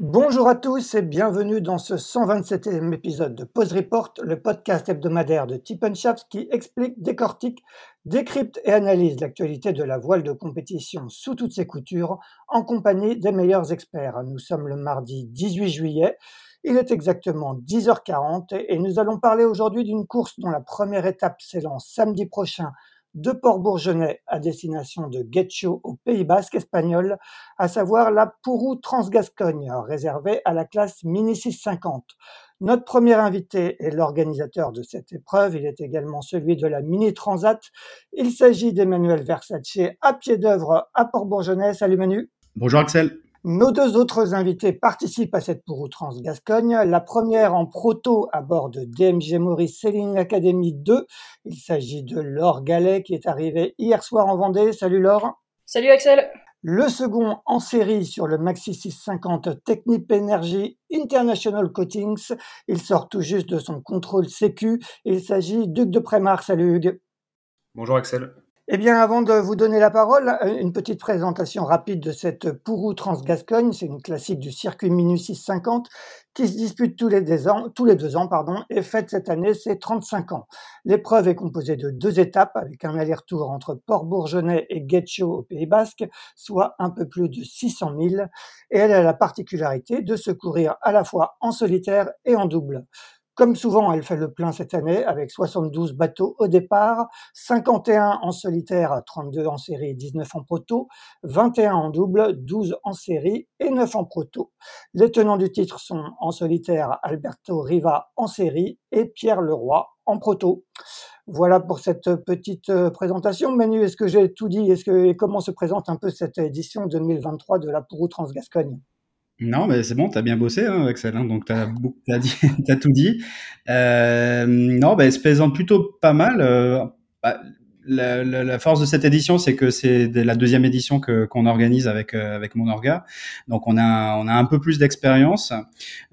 Bonjour à tous et bienvenue dans ce 127e épisode de Pause Report, le podcast hebdomadaire de Shaft qui explique, décortique, décrypte et analyse l'actualité de la voile de compétition sous toutes ses coutures en compagnie des meilleurs experts. Nous sommes le mardi 18 juillet. Il est exactement 10h40 et nous allons parler aujourd'hui d'une course dont la première étape s'élance samedi prochain de Port-Bourgenais à destination de Guetcho au Pays Basque espagnol, à savoir la Pourou Transgascogne, réservée à la classe Mini 650. Notre premier invité est l'organisateur de cette épreuve. Il est également celui de la Mini Transat. Il s'agit d'Emmanuel Versace à pied d'œuvre à Port-Bourgenais. Salut Manu. Bonjour Axel. Nos deux autres invités participent à cette Trans Gascogne. La première en proto à bord de DMG Maurice Sailing Academy 2. Il s'agit de Laure Gallet qui est arrivée hier soir en Vendée. Salut Laure. Salut Axel. Le second en série sur le Maxi 650 Technip Energy International Coatings. Il sort tout juste de son contrôle sécu. Il s'agit d'Hugues de Prémar. Salut Hugues. Bonjour Axel. Eh bien, avant de vous donner la parole, une petite présentation rapide de cette Pourou Trans-Gascogne. C'est une classique du circuit Minu 650 qui se dispute tous les deux ans, pardon, et fête cette année ses 35 ans. L'épreuve est composée de deux étapes avec un aller-retour entre Port-Bourgenais et Guetcho au Pays Basque, soit un peu plus de 600 000, et elle a la particularité de se courir à la fois en solitaire et en double. Comme souvent, elle fait le plein cette année avec 72 bateaux au départ, 51 en solitaire, 32 en série, 19 en proto, 21 en double, 12 en série et 9 en proto. Les tenants du titre sont en solitaire Alberto Riva en série et Pierre Leroy en proto. Voilà pour cette petite euh, présentation. Manu, est-ce que j'ai tout dit? Est-ce que comment se présente un peu cette édition 2023 de la Pourou Transgascogne? Non, mais c'est bon, tu as bien bossé, hein, Axel, hein, donc tu as, as, tout dit. Euh, non, bah, elle se présente plutôt pas mal. Euh, bah, la, la, force de cette édition, c'est que c'est la deuxième édition que qu'on organise avec euh, avec mon orga. Donc on a on a un peu plus d'expérience.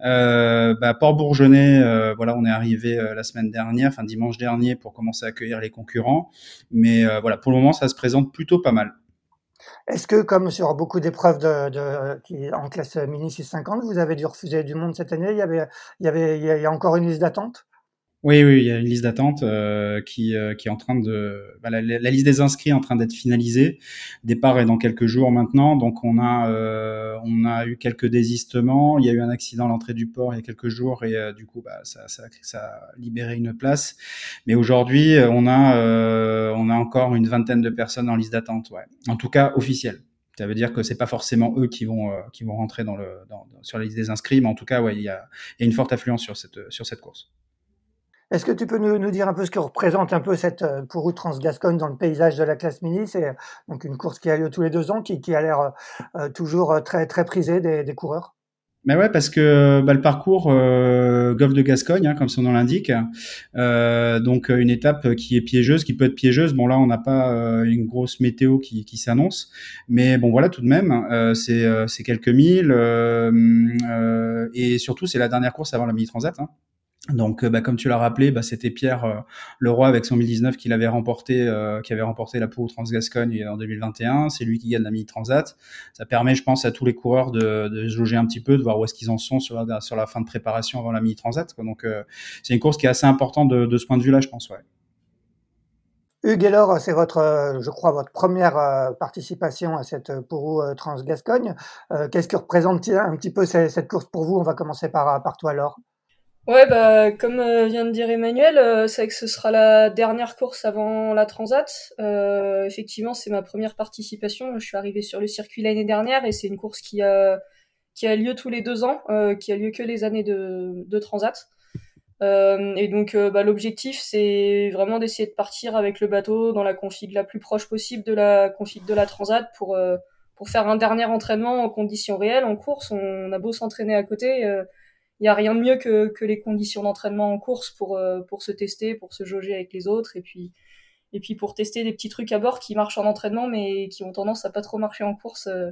Euh, bah, Port Bourgenais, euh, voilà, on est arrivé la semaine dernière, enfin dimanche dernier, pour commencer à accueillir les concurrents. Mais voilà, pour le moment, ça se présente plutôt pas mal. Est-ce que, comme sur beaucoup d'épreuves de, de, qui, en classe mini 650, vous avez dû refuser du monde cette année? Il y, avait, il, y avait, il y a encore une liste d'attente? Oui, oui, il y a une liste d'attente euh, qui, euh, qui est en train de. Bah, la, liste des inscrits est en train d'être finalisée. Départ est dans quelques jours maintenant, donc on a euh, on a eu quelques désistements. Il y a eu un accident à l'entrée du port il y a quelques jours et du coup bah, ça, ça, ça a libéré une place. Mais aujourd'hui on a on a encore une vingtaine de personnes en liste d'attente. En tout cas officielle. Ça veut dire que c'est pas forcément eux qui vont qui vont rentrer dans le sur la liste des inscrits, mais en tout cas ouais il y a, y a une forte affluence sur cette sur cette course. Est-ce que tu peux nous, dire un peu ce que représente un peu cette euh, Pourou Transgascogne dans le paysage de la classe mini? C'est euh, donc une course qui a lieu tous les deux ans, qui, a l'air euh, toujours très très prisée des, coureurs? Mais ouais, parce que bah, le parcours euh, Golfe de Gascogne, hein, comme son nom l'indique, euh, donc une étape qui est piégeuse, qui peut être piégeuse. Bon là, on n'a pas euh, une grosse météo qui, qui s'annonce, mais bon voilà, tout de même, euh, c'est euh, quelques milles et surtout c'est la dernière course avant la mini transat. Hein. Donc, euh, bah, comme tu l'as rappelé, bah, c'était Pierre euh, Leroy avec son 1019 qui avait remporté, euh, qui avait remporté la Pour Transgascogne en 2021. C'est lui qui gagne la Mini Transat. Ça permet, je pense, à tous les coureurs de, de se loger un petit peu, de voir où est-ce qu'ils en sont sur la, sur la fin de préparation avant la Mini Transat. Donc, c'est une course qui est assez importante de, de ce point de vue-là, je pense. Ouais. Hugues, alors, c'est votre, je crois, votre première participation à cette Pour Transgascogne. Qu'est-ce que représente un petit peu cette course pour vous? On va commencer par, par toi, alors. Ouais, bah, comme euh, vient de dire Emmanuel, euh, c'est que ce sera la dernière course avant la Transat. Euh, effectivement, c'est ma première participation. Je suis arrivé sur le circuit l'année dernière et c'est une course qui a, qui a lieu tous les deux ans, qui a lieu que les années de, de Transat. et donc, bah, l'objectif, c'est vraiment d'essayer de partir avec le bateau dans la config la plus proche possible de la config de la Transat pour, pour faire un dernier entraînement en conditions réelles, en course. On a beau s'entraîner à côté il y a rien de mieux que, que les conditions d'entraînement en course pour euh, pour se tester, pour se jauger avec les autres et puis et puis pour tester des petits trucs à bord qui marchent en entraînement mais qui ont tendance à pas trop marcher en course. Euh,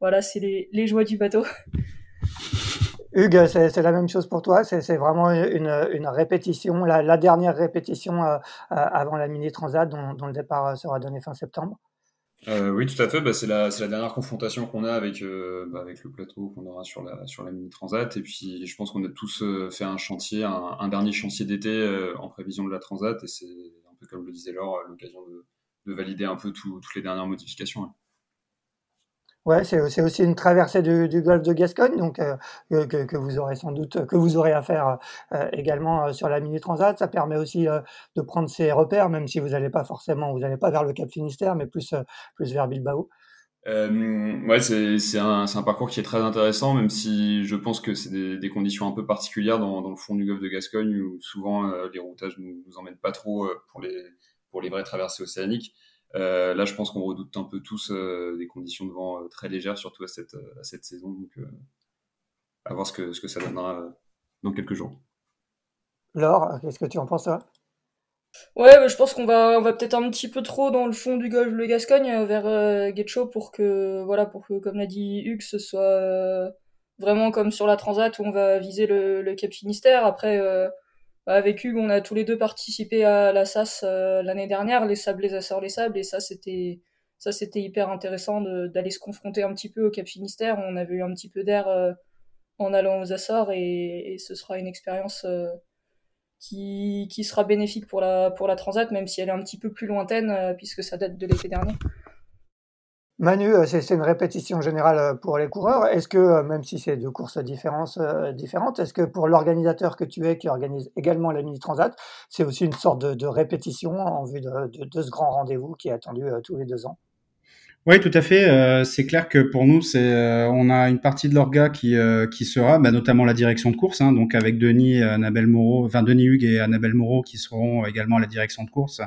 voilà, c'est les, les joies du bateau. Hugues, c'est la même chose pour toi. C'est vraiment une, une, répétition, la, dernière répétition euh, avant la mini transat dont, dont, le départ sera donné fin septembre. Euh, oui, tout à fait. Bah, c'est la, la, dernière confrontation qu'on a avec, euh, bah, avec le plateau qu'on aura sur la, sur la mini transat. Et puis, je pense qu'on a tous euh, fait un chantier, un, un dernier chantier d'été euh, en prévision de la transat. Et c'est un peu comme le disait Laure, l'occasion de, de, valider un peu tout, toutes les dernières modifications. Ouais, c'est aussi une traversée du, golfe de Gascogne, donc euh, que, vous aurez sans doute que vous aurez à faire euh, également euh, sur la mini transat. Ça permet aussi de prendre ses repères, même si vous n'allez pas forcément, vous n'allez pas vers le Cap Finistère, mais plus plus vers Bilbao. Ouais, c'est un, parcours qui est très intéressant, même si je pense que c'est des, conditions un peu particulières dans, le fond du golfe de Gascogne, où souvent les routages nous, nous emmènent pas trop pour les pour les vraies traversées océaniques. Euh, là, je pense qu'on redoute un peu tous euh, des conditions de vent euh, très légères, surtout à cette, à cette saison. Donc, à voir ce que, ce que ça donnera dans quelques jours. Laure, qu'est-ce que tu en penses, toi? Ouais, bah, je pense qu'on va, on va peut-être un petit peu trop dans le fond du golfe de Gascogne vers euh, Getcho pour que, voilà, pour que, comme l'a dit Hugues, ce soit vraiment comme sur la Transat où on va viser le, le Cap Finistère. Après, avec Hugues, on a tous les deux participé à la SAS euh, l'année dernière, les sables, les Açores, les sables, et ça c'était ça c'était hyper intéressant d'aller se confronter un petit peu au Cap Finistère. On avait eu un petit peu d'air euh, en allant aux Açores et, ce sera une expérience euh, qui, qui sera bénéfique pour la pour la Transat, même si elle est un petit peu plus lointaine puisque ça date de l'été dernier. Manu, euh, c'est une répétition générale euh, pour les coureurs. Est-ce que, euh, même si c'est deux courses différentes, est-ce que pour l'organisateur que tu es, qui organise également la Mini Transat, c'est aussi une sorte de, répétition en vue de, de ce grand rendez-vous qui est attendu tous les deux ans? Oui, tout à fait. Euh, c'est clair que pour nous, c'est euh, on a une partie de l'orga qui euh, qui sera, bah, notamment la direction de course, hein, donc avec Denis, Annabelle Moreau, enfin Denis Hugues et Annabelle Moreau qui seront également à la direction de course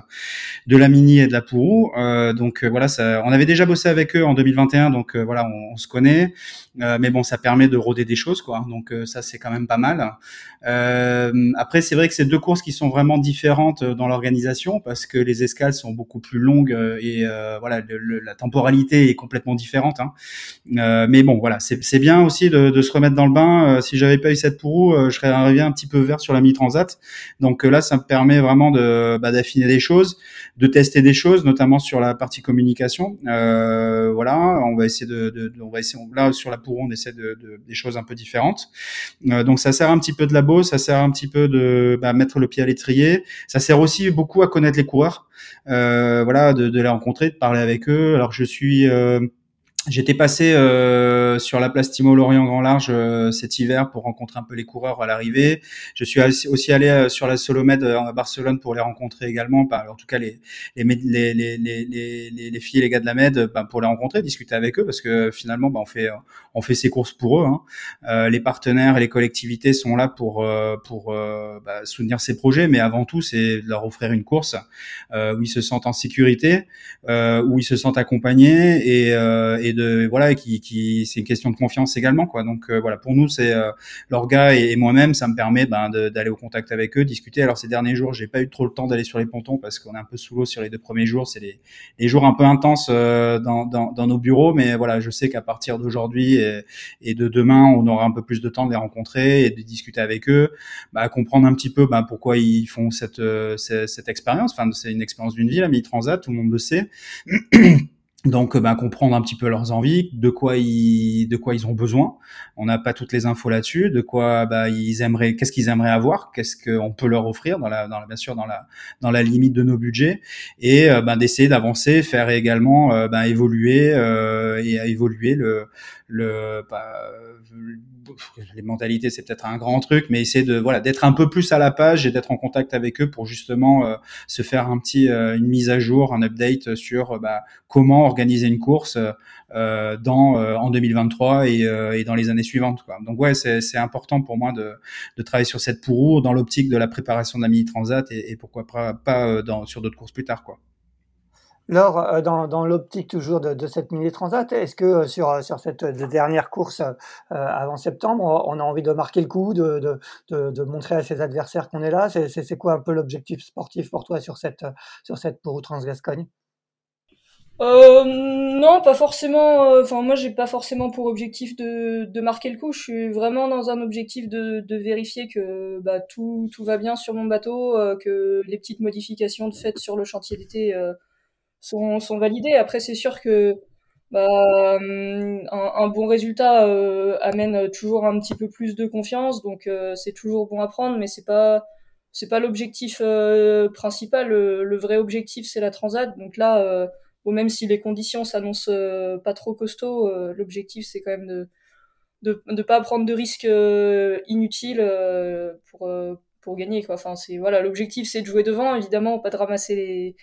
de la Mini et de la Pourou. donc voilà, ça, on avait déjà bossé avec eux en 2021, donc voilà, on, on se connaît. mais bon, ça permet de rôder des choses, quoi. Donc ça, c'est quand même pas mal. après, c'est vrai que c'est deux courses qui sont vraiment différentes dans l'organisation parce que les escales sont beaucoup plus longues et voilà, le, la temporalité est complètement différente. Hein. Euh, mais bon, voilà, c'est bien aussi de, se remettre dans le bain. Euh, si j'avais pas eu cette pourrou, euh, je serais arrivé un petit peu vert sur la mi transat. Donc là, ça me permet vraiment bah, d'affiner des choses, de tester des choses, notamment sur la partie communication. voilà, on va essayer de, on va essayer là sur la pourrou, on essaie de, des choses un peu différentes. donc ça sert un petit peu de labo, ça sert un petit peu de bah, mettre le pied à l'étrier. Ça sert aussi beaucoup à connaître les coureurs. voilà, de, de les rencontrer, de parler avec eux. Alors je suis euh, J'étais passé euh, sur la place Timo Lorient Grand Large euh, cet hiver pour rencontrer un peu les coureurs à l'arrivée. Je suis aussi allé euh, sur la Solomède euh, à Barcelone pour les rencontrer également. Bah, en tout cas, les les, les, les, les, les filles et les gars de la Med bah, pour les rencontrer, discuter avec eux parce que finalement, bah, on fait on fait ces courses pour eux. Hein. les partenaires et les collectivités sont là pour pour bah, soutenir ces projets, mais avant tout, c'est leur offrir une course où ils se sentent en sécurité, où ils se sentent accompagnés et, et voilà qui, qui c'est une question de confiance également quoi. Donc voilà, pour nous c'est l'orga et, et moi-même, ça me permet ben, d'aller au contact avec eux, discuter. Alors ces derniers jours, j'ai pas eu trop le temps d'aller sur les pontons parce qu'on est un peu sous l'eau sur les deux premiers jours. C'est les, les, jours un peu intenses dans, dans, dans, nos bureaux, mais voilà, je sais qu'à partir d'aujourd'hui et, de demain, on aura un peu plus de temps de les rencontrer et de discuter avec eux, bah, comprendre un petit peu bah, pourquoi ils font cette, cette, cette expérience. Enfin, c'est une expérience d'une vie, la Mini Transat, tout le monde le sait. Donc, ben, comprendre un petit peu leurs envies, de quoi ils, de quoi ils ont besoin. On n'a pas toutes les infos là-dessus. De quoi, bah, ils aimeraient, qu'est-ce qu'ils aimeraient avoir, qu'est-ce qu'on peut leur offrir dans la, bien sûr dans la, dans la limite de nos budgets, et ben, d'essayer d'avancer, faire également, ben, évoluer et à évoluer le, le, les mentalités, c'est peut-être un grand truc, mais essayer de voilà d'être un peu plus à la page et d'être en contact avec eux pour justement euh, se faire un petit euh, une mise à jour, un update sur euh, bah, comment organiser une course dans en 2023 et, et, dans les années suivantes. Quoi. Donc ouais, c'est important pour moi de, de travailler sur cette pourrour dans l'optique de la préparation de la mini transat et, et pourquoi pas, pas dans, sur d'autres courses plus tard quoi. Laure, euh, dans, dans l'optique toujours de, cette mini transat, est-ce que euh, sur, euh, sur cette dernière course avant septembre, on a envie de marquer le coup, de, de, de montrer à ses adversaires qu'on est là? C'est quoi un peu l'objectif sportif pour toi sur cette, sur cette Transgascogne euh, non, pas forcément. Enfin, moi, j'ai pas forcément pour objectif de, de marquer le coup. Je suis vraiment dans un objectif de, de vérifier que bah, tout, tout va bien sur mon bateau, que les petites modifications de fait sur le chantier d'été sont, sont validés. Après, c'est sûr que bah, un, un, bon résultat euh, amène toujours un petit peu plus de confiance, donc euh, c'est toujours bon à prendre, mais c'est pas c'est pas l'objectif euh, principal. Le, vrai objectif, c'est la transat. Donc là, bon, même si les conditions s'annoncent pas trop costauds, l'objectif c'est quand même de de ne pas prendre de risques inutiles pour pour gagner quoi. Enfin c'est voilà l'objectif c'est de jouer devant évidemment pas de ramasser les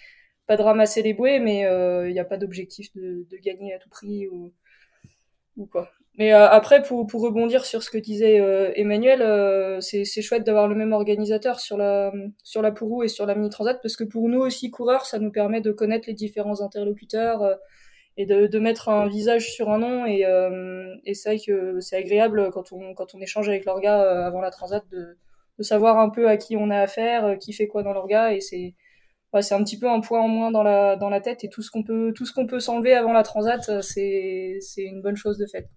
pas de ramasser les bouées, mais il euh, n'y a pas d'objectif de, gagner à tout prix ou, quoi. Mais euh, après, pour, rebondir sur ce que disait euh, Emmanuel, euh, c'est chouette d'avoir le même organisateur sur la sur la Pourou et sur la Mini Transat parce que pour nous aussi coureurs, ça nous permet de connaître les différents interlocuteurs et de, mettre un visage sur un nom et, et c'est vrai que c'est agréable quand on quand on échange avec l'orga avant la Transat de, de savoir un peu à qui on a affaire, qui fait quoi dans l'orga et c'est c'est un petit peu un point en moins dans la dans la tête et tout ce qu'on peut tout ce qu'on peut s'enlever avant la transat, euh, c'est c'est une bonne chose de fait.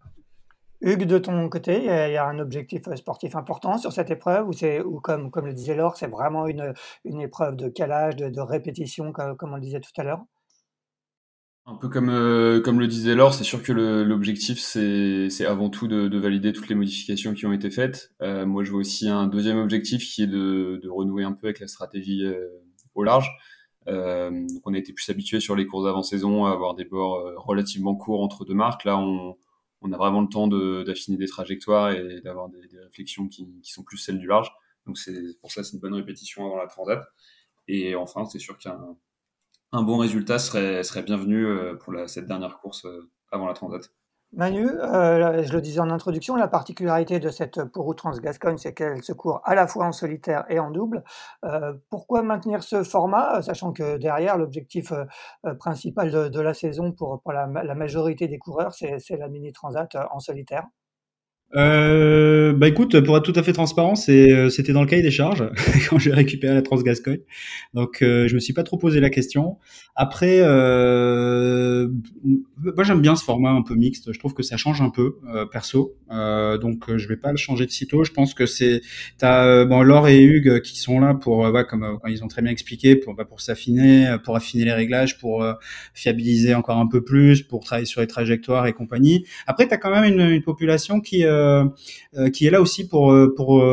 Hugues, de ton côté, il y a un objectif sportif important sur cette épreuve ou c'est ou comme comme le disait Laure, c'est vraiment une une épreuve de calage, de, de répétition comme, comme on le disait tout à l'heure? Un peu comme, euh, comme le disait Laure, c'est sûr que l'objectif, c'est avant tout de, de, valider toutes les modifications qui ont été faites. Euh, moi, je vois aussi un deuxième objectif qui est de, de renouer un peu avec la stratégie euh, large. Euh, on a été plus habitué sur les courses d'avant-saison à avoir des bords euh, relativement courts entre deux marques. Là, on, a vraiment le temps d'affiner des trajectoires et d'avoir des, réflexions qui, sont plus celles du large. Donc c'est pour ça c'est une bonne répétition avant la transat. Et enfin, c'est sûr qu'un un bon résultat serait, bienvenu euh, pour cette dernière course avant la transat. Manu, euh, je le disais en introduction, la particularité de cette Pourrou Transgascogne, c'est qu'elle se court à la fois en solitaire et en double. Euh, pourquoi maintenir ce format, sachant que derrière, l'objectif euh, principal de, la saison pour, la majorité des coureurs, c'est la mini transat en solitaire? Euh, bah écoute, pour être tout à fait transparent, c'est, c'était dans le cahier des charges quand j'ai récupéré la Transgascogne. Donc euh, je me suis pas trop posé la question. Après, euh, moi j'aime bien ce format un peu mixte. Je trouve que ça change un peu euh, perso. Euh, donc je vais pas le changer de sitôt. Je pense que c'est t'as bon Laure et Hugues qui sont là pour ouais, comme ils ont très bien expliqué pour bah, pour s'affiner, pour affiner les réglages, pour fiabiliser encore un peu plus, pour travailler sur les trajectoires et compagnie. Après t'as quand même une, une population qui euh, euh, qui est là aussi pour euh, pour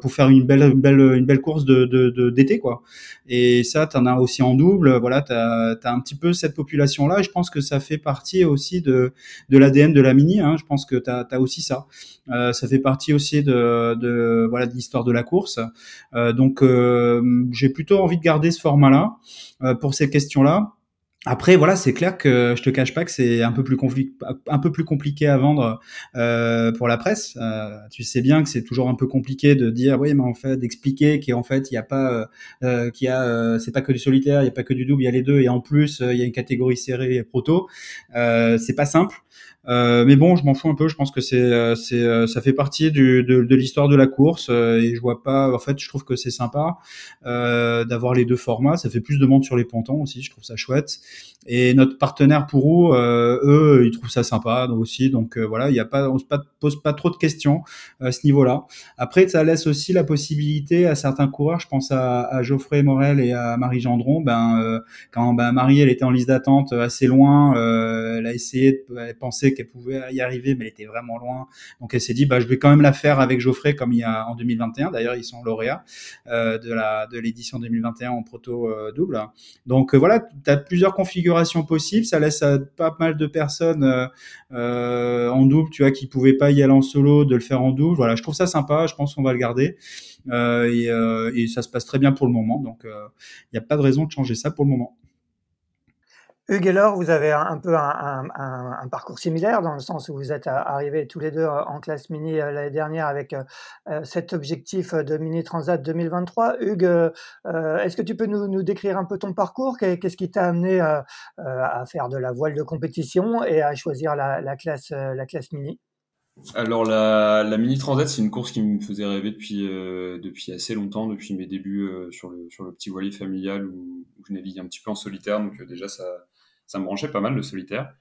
pour faire une belle belle une belle course d'été quoi. Et ça, tu en as aussi en double. Voilà, tu as, un petit peu cette population-là. Et je pense que ça fait partie aussi de, de l'ADN de la mini. Hein. Je pense que tu as, aussi ça. Euh, ça fait partie aussi de, de voilà de l'histoire de la course. Euh, donc, euh, j'ai plutôt envie de garder ce format-là pour ces questions-là. Après, voilà, c'est clair que je te cache pas que c'est un peu plus un peu plus compliqué à vendre euh, pour la presse. Euh, tu sais bien que c'est toujours un peu compliqué de dire oui, mais en fait, d'expliquer qu'en fait, il n'y a pas, euh, euh qu'il y a, euh, c'est pas que du solitaire, il n'y a pas que du double, il y a les deux, et en plus, il y a une catégorie serrée et proto. c'est pas simple. Euh, mais bon, je m'en fous un peu. Je pense que c'est, euh, c'est, euh, ça fait partie du, de, de l'histoire de la course et je vois pas. En fait, je trouve que c'est sympa euh, d'avoir les deux formats. Ça fait plus de monde sur les pontons aussi. Je trouve ça chouette. Et notre partenaire pour eux, eux, ils trouvent ça sympa aussi. Donc voilà, il y a pas, on se pose pas trop de questions à ce niveau-là. Après, ça laisse aussi la possibilité à certains coureurs. Je pense à, à Geoffrey Morel et à Marie Gendron. Ben quand ben, Marie, elle était en liste d'attente assez loin, elle a essayé, de, pensait qu'elle pouvait y arriver, mais elle était vraiment loin. Donc elle s'est dit, bah, je vais quand même la faire avec Geoffrey comme il y a en 2021. D'ailleurs, ils sont lauréats euh, de la de l'édition 2021 en proto euh, double. Donc euh, voilà, tu as plusieurs configurations possibles. Ça laisse à pas mal de personnes en double, tu vois, qui pouvaient pas y aller en solo, de le faire en double. Voilà, je trouve ça sympa. Je pense qu'on va le garder. Et, et, ça se passe très bien pour le moment. Donc il n'y a pas de raison de changer ça pour le moment. Hugues et Laure, vous avez un, peu un, parcours similaire dans le sens où vous êtes arrivés tous les deux en classe mini euh, l'année dernière avec euh, euh, cet objectif de Mini Transat 2023. Hugues, est-ce que tu peux nous, décrire un peu ton parcours? Qu'est-ce qui t'a amené à faire de la voile de compétition et à choisir la, classe, la classe mini? Alors la, mini transat c'est une course qui me faisait rêver depuis assez longtemps depuis mes débuts sur le petit voilier familial où, où, je navigue un petit peu en solitaire. Donc déjà ça ça me branchait pas mal le solitaire.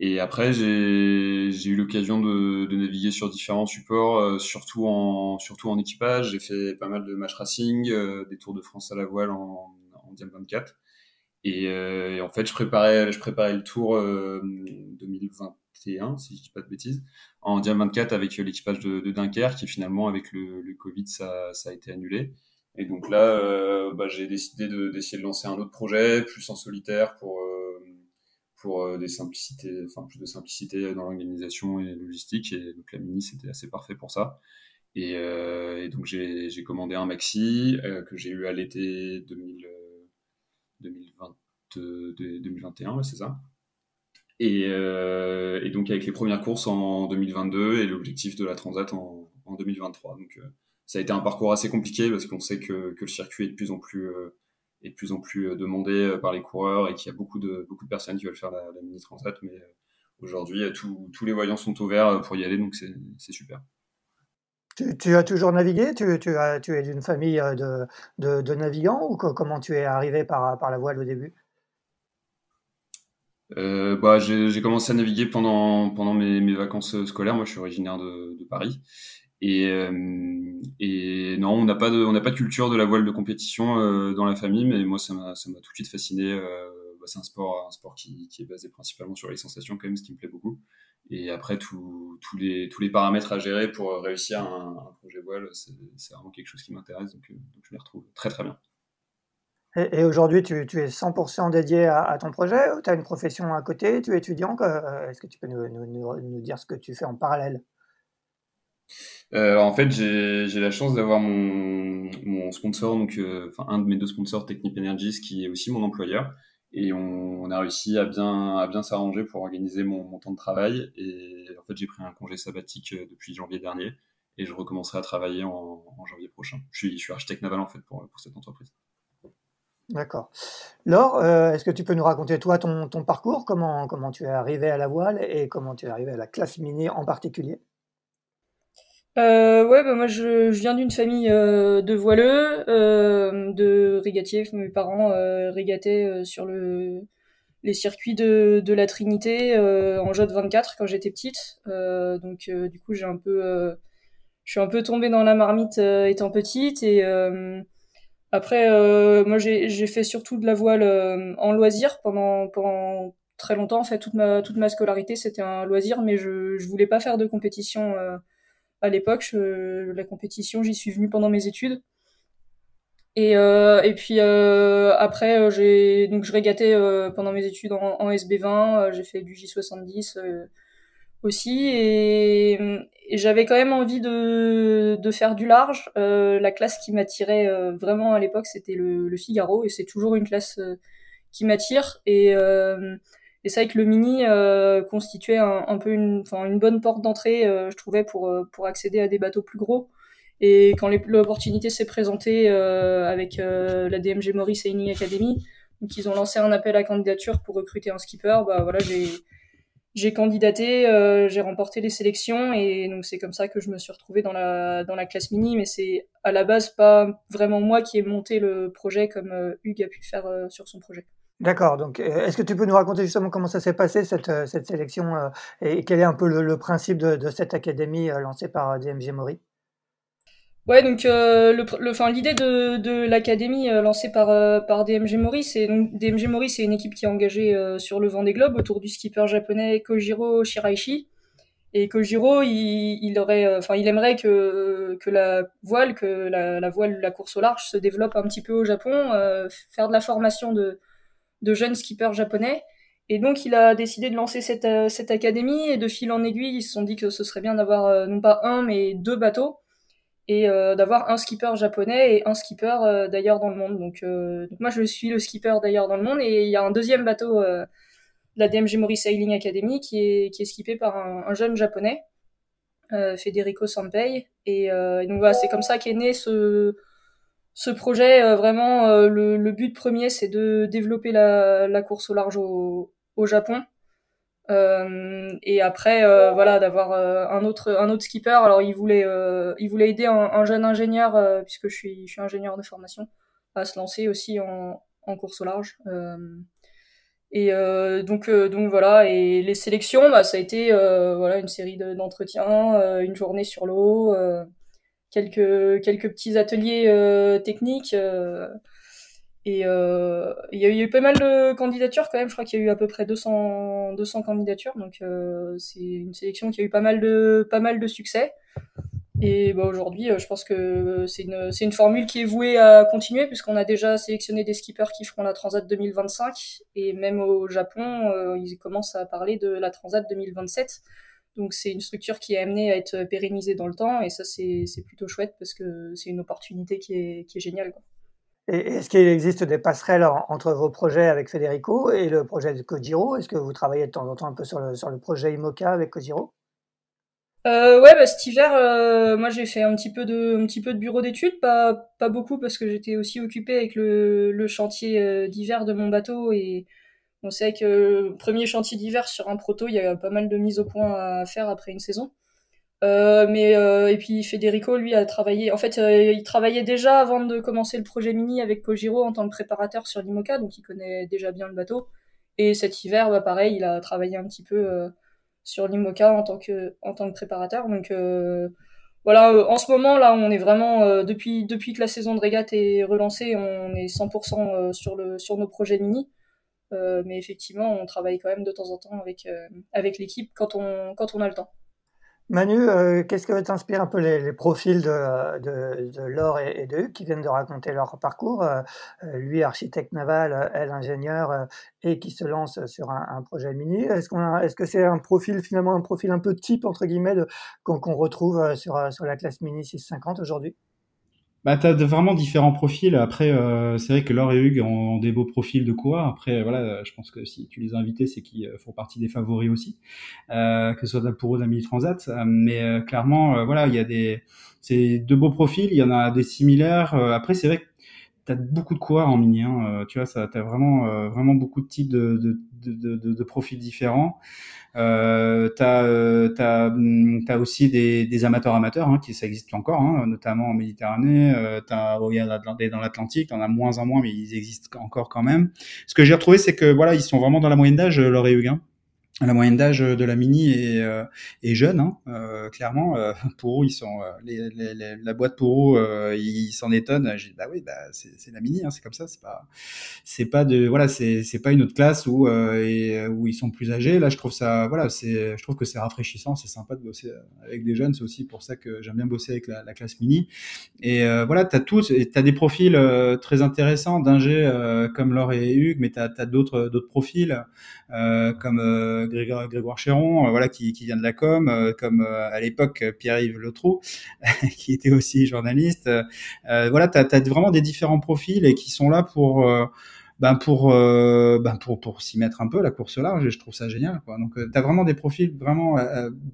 Et après, j'ai eu l'occasion de, naviguer sur différents supports, euh, surtout, en, équipage. J'ai fait pas mal de match racing, euh, des Tours de France à la voile en, en Diam 24. Et, euh, et, en fait, je préparais, je préparais le Tour 2021, si je dis pas de bêtises, en Diam 24 avec l'équipage de, Dunkerque, qui finalement, avec le, Covid, ça, ça, a été annulé. Et donc là, bah, j'ai décidé d'essayer de, de, lancer un autre projet, plus en solitaire, pour pour euh, des simplicités, enfin plus de simplicité dans l'organisation et logistique. Et donc la Mini, c'était assez parfait pour ça. Et, euh, donc j'ai commandé un maxi euh, que j'ai eu à l'été 2020, 2021, c'est ça. Et, donc avec les premières courses en 2022 et l'objectif de la Transat en, en 2023. Donc ça a été un parcours assez compliqué parce qu'on sait que, le circuit est de plus en plus est de plus en plus euh, demandé euh, par les coureurs et qu'il y a beaucoup de, beaucoup de personnes qui veulent faire la, mini transat. Mais euh, aujourd'hui, tous les voyants sont ouverts pour y aller, donc c'est super. Tu, as toujours navigué? Tu, tu, as, tu es d'une famille de, de, de, navigants ou comment tu es arrivé par, par la voile au début? Euh, bah, J'ai commencé à naviguer pendant, pendant mes, mes, vacances scolaires. Moi, je suis originaire de, de Paris. Et, euh, et non, on n'a pas de, culture de la voile de compétition euh, dans la famille, mais moi ça m'a, tout de suite fasciné. Euh, bah, c'est un sport, qui, est basé principalement sur les sensations quand même, ce qui me plaît beaucoup. Et après tous les paramètres à gérer pour réussir un, projet voile, c'est, vraiment quelque chose qui m'intéresse, donc, je m'y retrouve très très bien. Et, aujourd'hui, tu, tu, es 100% dédié à, ton projet Tu as une profession à côté Tu es étudiant Est-ce que tu peux nous dire ce que tu fais en parallèle? Euh, en fait, j'ai la chance d'avoir mon, sponsor, donc euh, un de mes deux sponsors, Technip Energies, qui est aussi mon employeur, et on, a réussi à bien s'arranger pour organiser mon, temps de travail. Et en fait, j'ai pris un congé sabbatique euh, depuis janvier dernier, et je recommencerai à travailler en, janvier prochain. Je suis, architecte naval en fait pour, cette entreprise. D'accord. Laure, euh, est-ce que tu peux nous raconter toi ton, parcours, comment comment tu es arrivé à la voile et comment tu es arrivé à la classe mini en particulier? Euh, ouais, bah moi je, je viens d'une famille euh, de voileux, euh, de régatiers. Mes parents euh, régataient euh, sur le, les circuits de, de la Trinité en J 24 quand j'étais petite. donc du coup j'ai un peu, je suis un peu tombée dans la marmite étant petite et après moi j'ai, j'ai fait surtout de la voile en loisir pendant pendant très longtemps. En fait toute ma toute ma scolarité c'était un loisir, mais je je voulais pas faire de compétition à l'époque. La compétition, j'y suis venue pendant mes études. Et, euh, et puis euh, après, euh, j'ai donc je régatais pendant mes études en, en SB20. Euh, j'ai fait du J70 aussi, et, j'avais quand même envie de, de faire du large. la classe qui m'attirait vraiment à l'époque, c'était le, Figaro, et c'est toujours une classe qui m'attire et c'est vrai que le mini constituait un, peu une, une bonne porte d'entrée, je trouvais, pour, pour accéder à des bateaux plus gros. Et quand l'opportunité s'est présentée avec la DMG Maurice Sailing Academy, donc ils ont lancé un appel à candidature pour recruter un skipper, bah voilà, j'ai j'ai candidaté, euh, j'ai remporté les sélections et donc c'est comme ça que je me suis retrouvée dans la dans la classe mini. Mais c'est à la base pas vraiment moi qui ai monté le projet comme euh, Hugues a pu le faire euh, sur son projet. D'accord. Donc, est-ce que tu peux nous raconter justement comment ça s'est passé cette, cette sélection et quel est un peu le, principe de, cette académie lancée par DMG Mori Ouais, donc euh, le, enfin l'idée de, de l'académie euh, lancée par euh, par DMG Mori, c'est DMG Mori, c'est une équipe qui est engagée sur le Vendée Globe autour du skipper japonais Kojiro Shiraishi. Et Kojiro, il, il aurait, enfin, il aimerait que que la voile, que la voile, la course au large se développe un petit peu au Japon, faire de la formation de de jeunes skippers japonais. Et donc, il a décidé de lancer cette, cette académie et de fil en aiguille, ils se sont dit que ce serait bien d'avoir non pas un, mais deux bateaux et euh, d'avoir un skipper japonais et un skipper euh, d'ailleurs dans le monde. Euh, donc, moi je suis le skipper d'ailleurs dans le monde et il y a un deuxième bateau de la DMG Mori Sailing Academy qui est, qui est skippé par un, jeune japonais, Federico Sampei. Et, et donc voilà, c'est comme ça qu'est né ce, ce projet. vraiment, le, le, but premier c'est de développer la, la course au large au, au Japon. Euh, et après, euh, voilà, d'avoir euh, un autre un autre skipper. Alors, il voulait il voulait aider un, un jeune ingénieur puisque je suis je suis ingénieur de formation à se lancer aussi en, en course au large. et donc donc voilà. Et les sélections, bah, ça a été voilà une série d'entretiens, une journée sur l'eau, quelques quelques petits ateliers techniques. Et euh, il y a eu pas mal de candidatures quand même. Je crois qu'il y a eu à peu près 200, 200 candidatures. Donc euh, c'est une sélection qui a eu pas mal de, pas mal de succès. Et bah, aujourd'hui, euh, je pense que c'est une, c'est une formule qui est vouée à continuer puisqu'on a déjà sélectionné des skippers qui feront la Transat 2025 et même au Japon, ils commencent à parler de la Transat 2027. Donc c'est une structure qui est amenée à être pérennisée dans le temps et ça c'est, plutôt chouette parce que c'est une opportunité qui est, qui est géniale. Quoi. Est-ce qu'il existe des passerelles entre vos projets avec Federico et le projet de Kojiro Est-ce que vous travaillez de temps en temps un peu sur le, sur le projet IMOCA avec Kojiro euh, ouais, bah, cet hiver, euh, moi j'ai fait un petit peu de, un petit peu de bureau d'études, pas, pas beaucoup parce que j'étais aussi occupé avec le, le chantier euh, d'hiver de mon bateau et on sait que premier chantier d'hiver sur un proto, il y a pas mal de mises au point à faire après une saison. Euh, mais euh, et puis Federico lui a travaillé en fait euh, il travaillait déjà avant de commencer le projet mini avec Kojiro en tant que préparateur sur l'IMOCA donc il connaît déjà bien le bateau. Et cet hiver bah, pareil il a travaillé un petit peu sur l'IMOCA en tant que en tant que préparateur. Donc voilà en ce moment là on est vraiment depuis depuis que la saison de régate est relancée on est 100% sur le sur nos projets mini mais effectivement on travaille quand même de temps en temps avec avec l'équipe quand on quand on a le temps Manu, euh, qu'est-ce que t'inspire un peu les, profils de, de, Laure et, de Hugues qui viennent de raconter leur parcours euh, euh, Lui, architecte naval, elle, ingénieur, et qui se lance sur un, projet mini? Est-ce, qu'on est-ce que c'est un profil, finalement, un profil un peu type, entre guillemets, qu'on, qu'on retrouve sur, sur la classe mini 650 aujourd'hui? Bah, tu as vraiment différents profils. Après, euh, c'est vrai que Laure et Hugues ont, des beaux profils de quoi. Après, voilà, je pense que si tu les as invités, c'est qu'ils euh, font partie des favoris aussi, euh, que ce soit pour eux d'un transat. Mais euh, clairement, voilà, il y a des, c'est deux beaux profils. Il y en a des similaires. après, c'est vrai que tu as beaucoup de quoi en mini. Hein. tu vois, ça, t'as vraiment, vraiment beaucoup de types de, de, de, de, de profils différents. Euh, tu as, euh, hum, aussi des, des amateurs amateurs, hein, qui ça existe encore, hein, notamment en Méditerranée. Euh, as, dans l'Atlantique, t'en as moins en moins, mais ils existent encore quand même. Ce que j'ai retrouvé, c'est que voilà, ils sont vraiment dans la moyenne d'âge, Laure et Hugues la moyenne d'âge de la Mini est, euh, est jeune, hein, euh, clairement. Euh, pour eux, ils sont les, les, les, la boîte pour eux, ils s'en étonnent. J'ai bah oui, bah c'est la Mini, hein, c'est comme ça. C'est pas c'est pas de voilà, c'est pas une autre classe où et, où ils sont plus âgés. Là, je trouve ça voilà, c'est je trouve que c'est rafraîchissant, c'est sympa de bosser avec des jeunes. C'est aussi pour ça que j'aime bien bosser avec la, la classe Mini. Et voilà, t'as tous, t'as des profils très intéressants d'ingé comme Laure et Hugues, mais t'as as, d'autres d'autres profils comme Grégoire, Chéron, euh, voilà, qui, vient de la com, euh, comme euh, à l'époque Pierre-Yves Letrou, qui était aussi journaliste. voilà, tu as, vraiment des différents profils et qui sont là pour ben pour, euh, ben pour, pour s'y mettre un peu la course large et je trouve ça génial. Donc, tu as vraiment des profils vraiment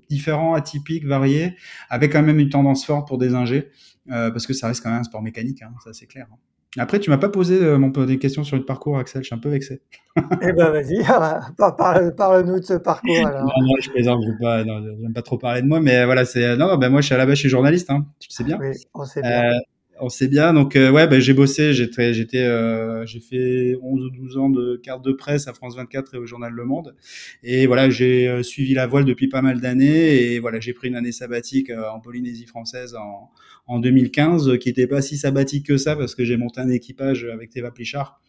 différents, atypiques, variés, avec quand même une tendance forte pour des ingés, parce que ça reste quand même un sport mécanique, hein, ça c'est clair. Hein. Après, tu m'as pas posé euh, mon, des questions sur le parcours, Axel. Je suis un peu vexé. eh ben, vas-y, parle-nous de ce parcours. Alors. Non, je plaisante. Je pas, j'aime pas trop parler de moi, mais voilà, c'est non, ben moi, je suis à la base, je suis journaliste. Hein, tu le sais bien. Oui, on sait bien. Euh, on sait bien. Donc euh, ouais, ben, j'ai bossé, j'étais, euh, j'ai fait 11 ou 12 ans de carte de presse à France 24 et au journal Le Monde. Et voilà, j'ai suivi la voile depuis pas mal d'années. Et voilà, j'ai pris une année sabbatique en Polynésie française en, en 2015, qui était pas si sabbatique que ça parce que j'ai monté un équipage avec Théva Plichard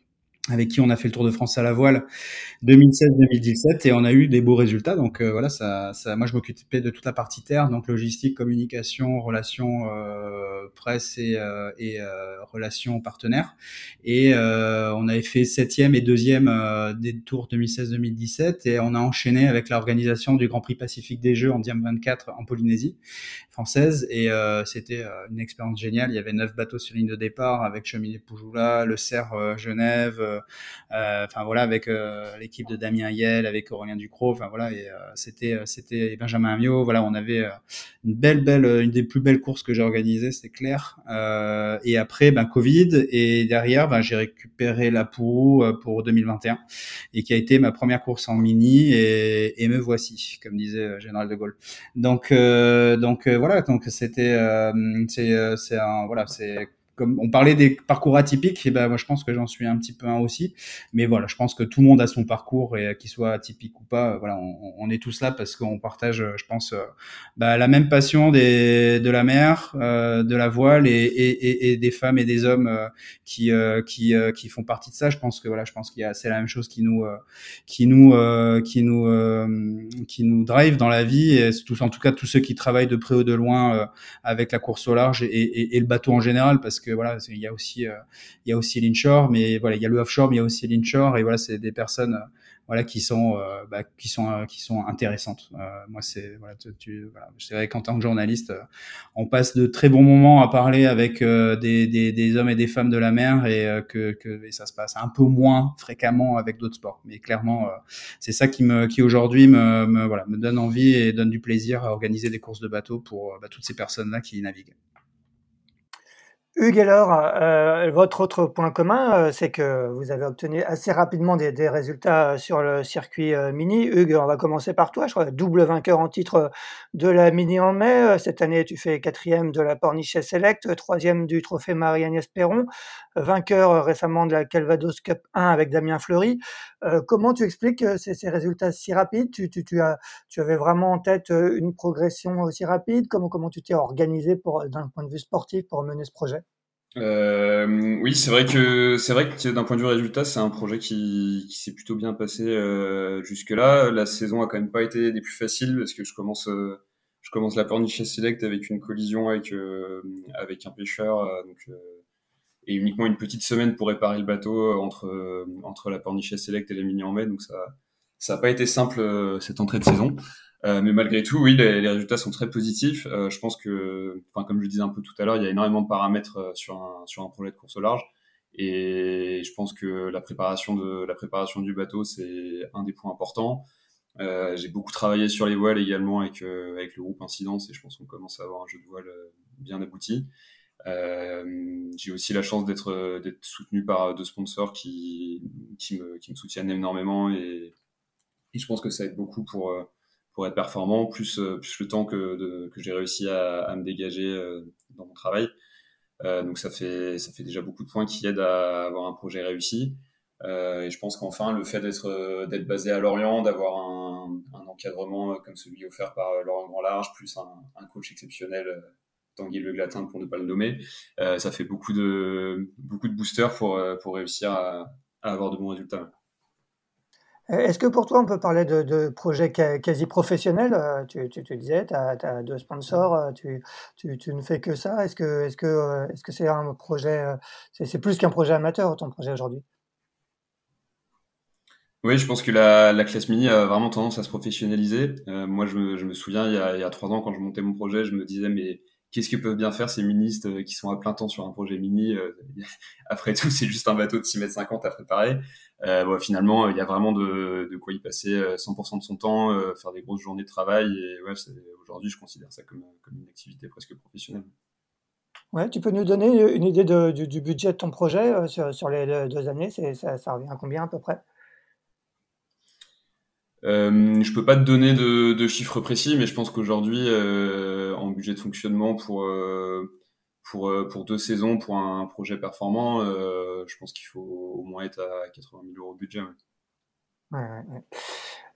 avec qui on a fait le Tour de France à la voile 2016-2017 et on a eu des beaux résultats. Donc euh, voilà, ça, ça, moi je m'occupais de toute la partie terre, donc logistique, communication, relations euh, presse et, euh, et euh, relations partenaires. Et on avait fait septième et deuxième des Tours 2016-2017 et on a enchaîné avec l'organisation du Grand Prix Pacifique des Jeux en Diam 24 en Polynésie française et c'était une expérience géniale. Il y avait neuf bateaux sur ligne de départ avec Cheminée Poujoula, le Cerf Genève euh, enfin voilà, avec euh, l'équipe de Damien Yel, avec Aurélien Ducrot, enfin voilà, et euh, c'était c'était Benjamin Amiot. Voilà, on avait une belle belle, une des plus belles courses que j'ai organisées, c'est clair. et après, ben Covid, et derrière, ben j'ai récupéré la Pourou pour 2021 et qui a été ma première course en mini et, et me voici, comme disait Général de Gaulle. Donc donc voilà, donc c'était c'est c'est un voilà c'est comme on parlait des parcours atypiques, et ben moi je pense que j'en suis un petit peu un aussi. Mais voilà, je pense que tout le monde a son parcours et qu'il soit atypique ou pas, voilà, on, est tous là parce qu'on partage, je pense, euh, bah, la même passion des, de la mer, euh, de la voile et, et, et, des femmes et des hommes euh, qui qui qui font partie de ça. Je pense que voilà, je pense qu'il y a c'est la même chose qui nous qui nous qui nous qui nous drive dans la vie et tous en tout cas tous ceux qui travaillent de près ou de loin avec la course au large et, et le bateau en général parce que que voilà, il y a aussi, euh, il y a aussi l'inshore, mais voilà, il y a le offshore, mais il y a aussi l'inshore, et voilà, c'est des personnes, euh, voilà, qui sont, euh, bah, qui sont, qui sont intéressantes. moi, c'est, voilà, tu, voilà, c'est vrai qu'en tant que journaliste, on passe de très bons moments à parler avec des, des, des, hommes et des femmes de la mer, et que, que et ça se passe un peu moins fréquemment avec d'autres sports. Mais clairement, c'est ça qui me, qui aujourd'hui me, me, voilà, me donne envie et donne du plaisir à organiser des courses de bateau pour bah, toutes ces personnes-là qui naviguent. Hugues, alors, euh, votre autre point commun, euh, c'est que vous avez obtenu assez rapidement des, des résultats sur le circuit euh, mini. Hugues, on va commencer par toi. Je crois double vainqueur en titre de la mini en mai. Cette année, tu fais quatrième de la Pornichet Select, troisième du trophée Marie-Agnès Perron, vainqueur récemment de la Calvados Cup 1 avec Damien Fleury. comment tu expliques ces, ces, résultats si rapides? Tu, tu, tu, as, tu avais vraiment en tête une progression aussi rapide? Comment, comment tu t'es organisé pour, d'un point de vue sportif pour mener ce projet? Euh, oui, c'est vrai que c'est vrai que d'un point de vue résultat, c'est un projet qui, qui s'est plutôt bien passé euh, jusque-là. La saison a quand même pas été des plus faciles parce que je commence euh, je commence la Pornichet Select avec une collision avec euh, avec un pêcheur euh, donc et uniquement une petite semaine pour réparer le bateau entre entre la Pornichet Select et les mini en mai donc ça ça a pas été simple cette entrée de saison. Euh, mais malgré tout, oui, les, résultats sont très positifs. Euh, je pense que, comme je le disais un peu tout à l'heure, il y a énormément de paramètres euh, sur un, sur un projet de course au large. Et je pense que la préparation de la préparation du bateau, c'est un des points importants. Euh, j'ai beaucoup travaillé sur les voiles également avec avec le groupe Incidence et je pense qu'on commence à avoir un jeu de voile bien abouti. j'ai aussi la chance d'être soutenu par deux sponsors qui qui me qui me soutiennent énormément et, et je pense que ça aide beaucoup pour pour être performant, plus, euh, plus le temps que, que j'ai réussi à, me dégager euh, dans mon travail. Euh, donc ça fait, ça fait déjà beaucoup de points qui aident à avoir un projet réussi. Euh, et je pense qu'enfin, le fait d'être d'être basé à Lorient, d'avoir un, encadrement comme celui offert par Laurent Grand Large, plus un, coach exceptionnel, Tanguy Le Glatin pour ne pas le nommer, euh, ça fait beaucoup de beaucoup de boosters pour pour réussir à avoir de bons résultats. Est-ce que pour toi, on peut parler de, de projets quasi professionnels euh, tu, tu, tu, disais, tu as, deux sponsors, euh, tu, tu, ne fais que ça. Est-ce que est-ce que euh, est-ce que c'est un projet, c'est plus qu'un projet amateur ton projet aujourd'hui? Oui, je pense que la, la, classe mini a vraiment tendance à se professionnaliser. moi, je me, je me souviens il y, a, il y, a, trois ans quand je montais mon projet, je me disais mais qu'est-ce que peuvent bien faire ces ministres qui sont à plein temps sur un projet mini Après tout, c'est juste un bateau de 6 mètres 50 à préparer. Euh, finalement, il y a vraiment de, de quoi y passer 100% de son temps, faire des grosses journées de travail. Et ouais, aujourd'hui, je considère ça comme, comme une activité presque professionnelle. Ouais, tu peux nous donner une idée de, du, budget de ton projet euh, sur, sur, les deux années? Ça, ça, revient à combien à peu près? Euh, Je peux pas te donner de, de, chiffres précis, mais je pense qu'aujourd'hui, euh, en budget de fonctionnement pour, euh, pour, pour deux saisons, pour un projet performant, je pense qu'il faut au moins être à 80 000 euros de budget. Ouais, ouais,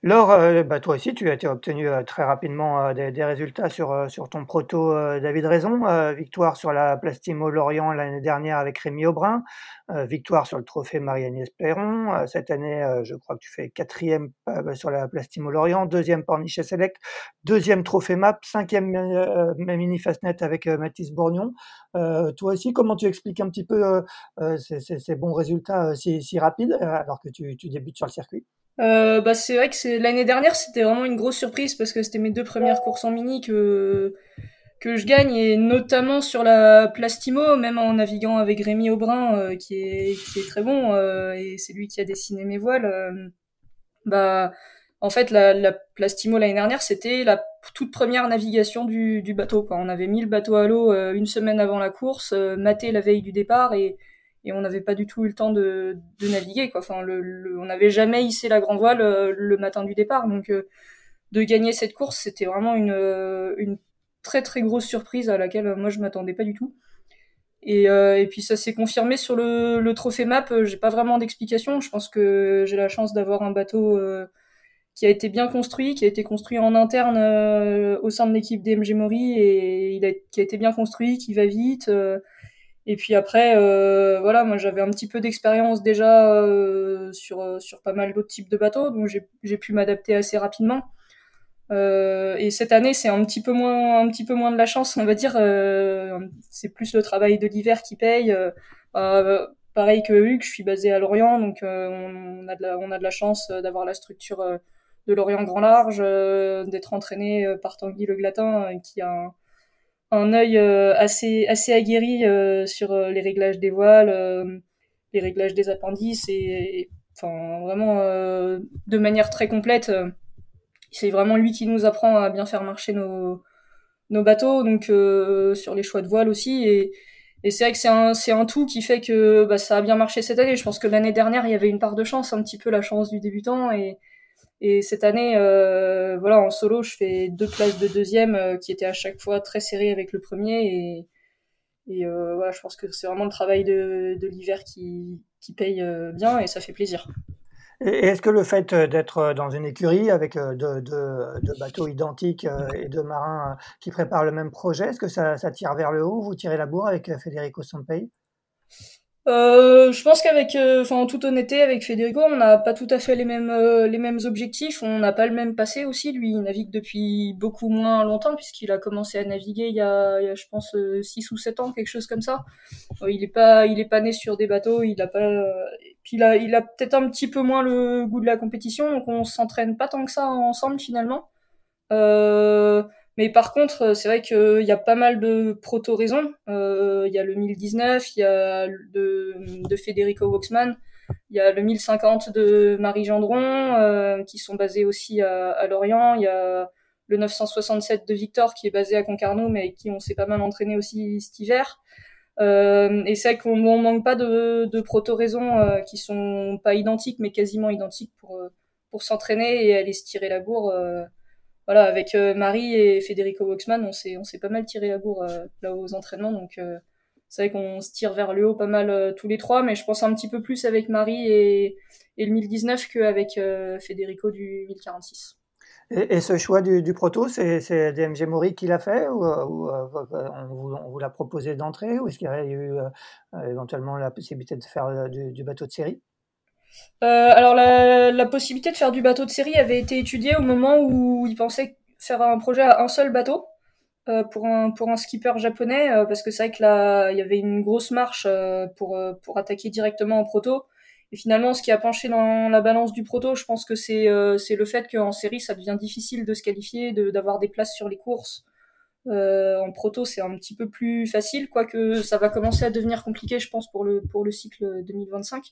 Laure, euh, bah, toi aussi, tu as été obtenu euh, très rapidement euh, des, résultats sur, sur ton proto David Raison. victoire sur la Plastimo Lorient l'année dernière avec Rémi Aubrin. victoire sur le trophée Marianne Perron. cette année, je crois que tu fais quatrième sur la Plastimo Lorient, deuxième Pornichet Select, deuxième trophée MAP, cinquième Mini Fastnet avec Mathis Bourgnon. toi aussi, comment tu expliques un petit peu ces, bons résultats si, si rapides alors que tu, tu débutes sur le circuit? Euh, bah c'est vrai que c'est l'année dernière c'était vraiment une grosse surprise parce que c'était mes deux premières courses en mini que que je gagne et notamment sur la Plastimo même en naviguant avec Rémi Aubrin euh, qui est qui est très bon euh, et c'est lui qui a dessiné mes voiles euh, bah en fait la, la Plastimo l'année dernière c'était la toute première navigation du, du bateau quoi. On avait mis le bateau à l'eau une semaine avant la course maté la veille du départ et et on n'avait pas du tout eu le temps de, de naviguer quoi. Enfin, le, on n'avait jamais hissé la grand voile euh, le, matin du départ, donc euh, de gagner cette course, c'était vraiment une, euh, une très très grosse surprise à laquelle moi je m'attendais pas du tout. Et, et puis ça s'est confirmé sur le, le trophée map. J'ai pas vraiment d'explication. Je pense que j'ai la chance d'avoir un bateau qui a été bien construit, qui a été construit en interne au sein de l'équipe DMG Mori et il a, qui a été bien construit, qui va vite. Et puis après, euh, voilà, moi j'avais un petit peu d'expérience déjà euh, sur, euh, sur pas mal d'autres types de bateaux, donc j'ai pu m'adapter assez rapidement. Euh, et cette année, c'est un petit peu moins, un petit peu moins de la chance, on va dire. Euh, c'est plus le travail de l'hiver qui paye. Euh, pareil que Hugues, je suis basé à Lorient, donc on, a de la, on a de la chance d'avoir la structure de Lorient Grand Large, d'être entraîné par Tanguy Le Glatin, qui a un, un œil euh, assez assez aguerri euh, sur euh, les réglages des voiles, les réglages des appendices et, enfin vraiment de manière très complète. c'est vraiment lui qui nous apprend à bien faire marcher nos nos bateaux, donc sur les choix de voiles aussi et et c'est vrai que c'est un, c'est un tout qui fait que bah, ça a bien marché cette année. Je pense que l'année dernière, il y avait une part de chance, un petit peu la chance du débutant. Et, et cette année, euh, voilà, en solo, je fais deux places de deuxième euh, qui étaient à chaque fois très serrées avec le premier. Et, euh, voilà, je pense que c'est vraiment le travail de, l'hiver qui, paye bien et ça fait plaisir. Et est-ce que le fait d'être dans une écurie avec deux bateaux identiques et deux marins qui préparent le même projet, est-ce que ça, ça, tire vers le haut? Vous tirez la bourre avec Federico Sampei euh, je pense qu'avec, euh, enfin en toute honnêteté, avec Federico, on n'a pas tout à fait les mêmes euh, les mêmes objectifs. On n'a pas le même passé aussi. Lui, il navigue depuis beaucoup moins longtemps puisqu'il a commencé à naviguer il y a, il y a je pense, 6 ou 7 ans, quelque chose comme ça. il est pas il est pas né sur des bateaux. Il a pas, puis il a il a peut-être un petit peu moins le goût de la compétition, donc on s'entraîne pas tant que ça ensemble finalement. Euh, mais par contre, euh, c'est vrai qu'il y a pas mal de proto-raisons. Euh, il y a le 1019, il y a de, de Federico Waxman, il y a le 1050 de Marie Gendron, euh, qui sont basés aussi à, Lorient. Il y a le 967 de Victor, qui est basé à Concarneau, mais qui on s'est pas mal entraîné aussi cet hiver. Et c'est vrai qu'on ne manque pas de, de proto-raisons euh, qui sont pas identiques, mais quasiment identiques pour, pour s'entraîner et aller se tirer la bourre voilà, avec euh, Marie et Federico Waxman, on s'est, on s'est pas mal tiré la bourre euh, là aux entraînements. Donc, euh, c'est vrai qu'on se tire vers le haut pas mal tous les trois, mais je pense un petit peu plus avec Marie et, le 1019 qu'avec Federico du 1046. Et, ce choix du, proto, c'est, c'est DMG Mori qui l'a fait ou, on, vous, l'a proposé d'entrée ou est-ce qu'il y aurait eu éventuellement la possibilité de faire du bateau de série? Euh, alors la, possibilité de faire du bateau de série avait été étudiée au moment où ils pensaient faire un projet à un seul bateau euh, pour un pour un skipper japonais euh, parce que c'est vrai que là il y avait une grosse marche pour pour attaquer directement en proto et finalement ce qui a penché dans la balance du proto je pense que c'est c'est le fait qu'en série ça devient difficile de se qualifier d'avoir des places sur les courses en proto, c'est un petit peu plus facile, quoique ça va commencer à devenir compliqué, je pense, pour le, pour le cycle 2025.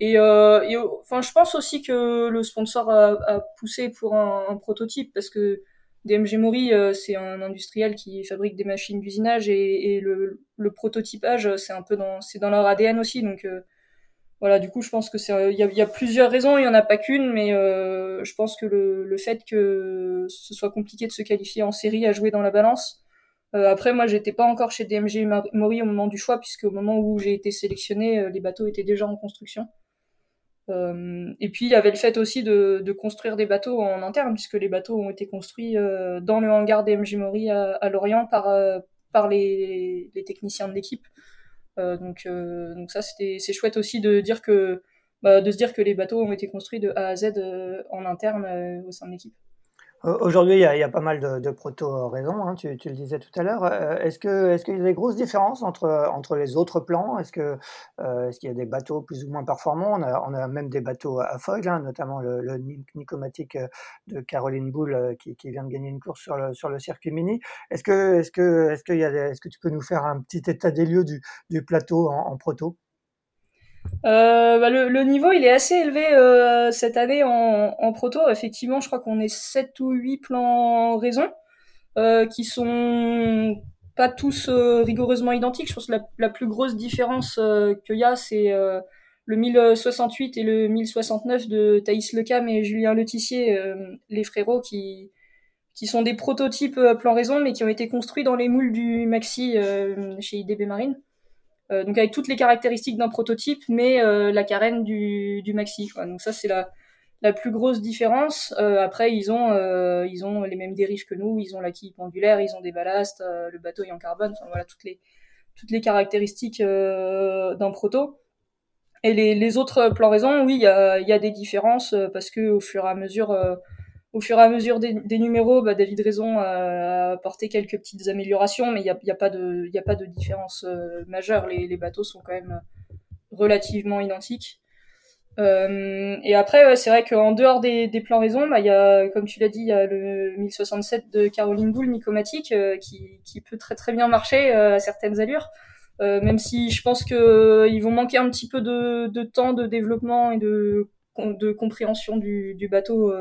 Et, enfin, je pense aussi que le sponsor a, poussé pour un, prototype parce que DMG Mori, c'est un industriel qui fabrique des machines d'usinage et, le, le, prototypage, c'est un peu dans, c'est dans leur ADN aussi. Donc voilà, du coup, je pense que c'est, il y a, plusieurs raisons, il y en a pas qu'une, mais euh, je pense que le, le, fait que ce soit compliqué de se qualifier en série a joué dans la balance. Euh, après, moi, j'étais pas encore chez DMG Mori au moment du choix, puisque au moment où j'ai été sélectionné, euh, les bateaux étaient déjà en construction. Euh, et puis il y avait le fait aussi de, de, construire des bateaux en interne, puisque les bateaux ont été construits euh, dans le hangar DMG Mori à, à Lorient par, par les, les techniciens de l'équipe. Euh, donc, euh, donc ça, c'était, c'est chouette aussi de dire que, bah, de se dire que les bateaux ont été construits de A à Z euh, en interne au sein de l'équipe. Aujourd'hui, il y, a, il y, a, pas mal de, de proto-raisons, hein, tu, tu, le disais tout à l'heure. est-ce, que, est-ce qu'il y a des grosses différences entre, entre les autres plans? Est-ce, que, euh, est-ce qu'il y a des bateaux plus ou moins performants? On a, on a même des bateaux à foil, hein, notamment le, le Nicomatic de Caroline Boulle qui, qui, vient de gagner une course sur le, sur le circuit mini. Est-ce que, est-ce, que, est-ce, est-ce que tu peux nous faire un petit état des lieux du, du plateau en, en proto? Euh, bah le, le, niveau il est assez élevé euh, cette année en, en, proto. Effectivement, je crois qu'on est 7 ou 8 plans raison euh, qui sont pas tous euh, rigoureusement identiques. Je pense que la, la plus grosse différence euh, qu'il y a, c'est euh, le 1068 et le 1069 de Thaïs Lecam et Julien Letissier, les frérots qui qui sont des prototypes plan raison mais qui ont été construits dans les moules du Maxi chez IDB Marine. Euh, donc avec toutes les caractéristiques d'un prototype, mais euh, la carène du, du maxi. Donc ça c'est la, la plus grosse différence. Euh, après ils ont ils ont les mêmes dérives que nous, ils ont la quille pendulaire, ils ont des ballasts, le bateau est en carbone, enfin voilà toutes les toutes les caractéristiques d'un proto. Et les, les autres plans oui, il y a, y a des différences parce que au fur et à mesure au fur et à mesure des, des numéros, bah, David Raison a apporté quelques petites améliorations, mais il n'y a, y a, pas de, a pas de différence euh, majeure. Les, les, bateaux sont quand même relativement identiques. Euh, et après, c'est vrai qu'en dehors des, des, plans raison, bah, y a, comme tu l'as dit, il y a le 1067 de Caroline Boulle, Nicomatique, euh, qui, qui, peut très très bien marcher euh, à certaines allures. même si je pense qu'ils vont manquer un petit peu de, de, temps de développement et de, de compréhension du, du bateau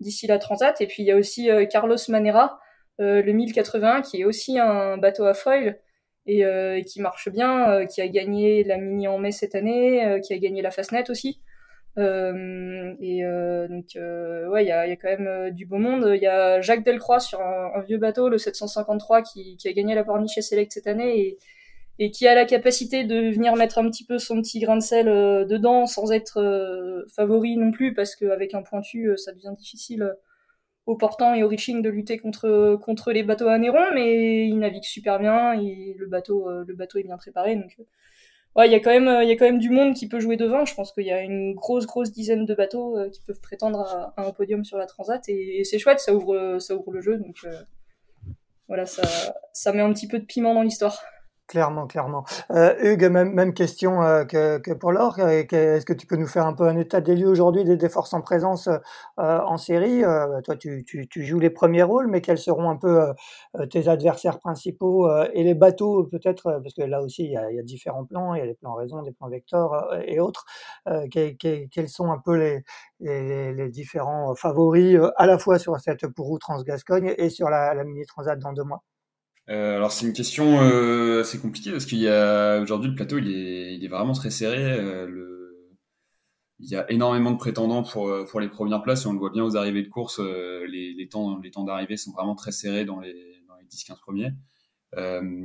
d'ici la Transat. Et puis il y a aussi euh, Carlos Manera, euh, le 1081, qui est aussi un bateau à foil et, euh, qui marche bien, qui a gagné la Mini en mai cette année, qui a gagné la Fastnet aussi. Et donc, euh, ouais, il y a, quand même du beau monde. Il y a Jacques Delcroix sur un, vieux bateau, le 753, qui, a gagné la Porniche Select cette année et qui a la capacité de venir mettre un petit peu son petit grain de sel euh, dedans sans être euh, favori non plus parce qu'avec un pointu euh, ça devient difficile au portant et au reaching de lutter contre contre les bateaux à Néron mais il navigue super bien et le bateau le bateau est bien préparé donc ouais il y a quand même il y a quand même du monde qui peut jouer devant. Je pense qu'il y a une grosse grosse dizaine de bateaux qui peuvent prétendre à, un podium sur la transat et, et c'est chouette ça ouvre ça ouvre le jeu donc voilà ça ça met un petit peu de piment dans l'histoire Clairement, clairement. Euh, Hugues, même, même question euh, que, pour Laure. Est-ce que tu peux nous faire un peu un état des lieux aujourd'hui des, des, forces en présence euh, en série euh, Toi, tu, tu, joues les premiers rôles, mais quels seront un peu euh, tes adversaires principaux et les bateaux, peut-être, parce que là aussi, il y, a, différents plans. Il y a les plans raison, des plans vecteurs et autres. Que, que, quels sont un peu les, les, les différents favoris à la fois sur cette Pourrou Transgascogne et sur la, la Mini Transat dans deux mois? Euh, alors c'est une question euh, assez compliquée parce qu'il y a aujourd'hui le plateau il est, il est vraiment très serré. Euh, le... Il y a énormément de prétendants pour, euh, pour les premières places et on le voit bien aux arrivées de course. Euh, les, les, temps les temps d'arrivée sont vraiment très serrés dans les, dans les 10-15 premiers.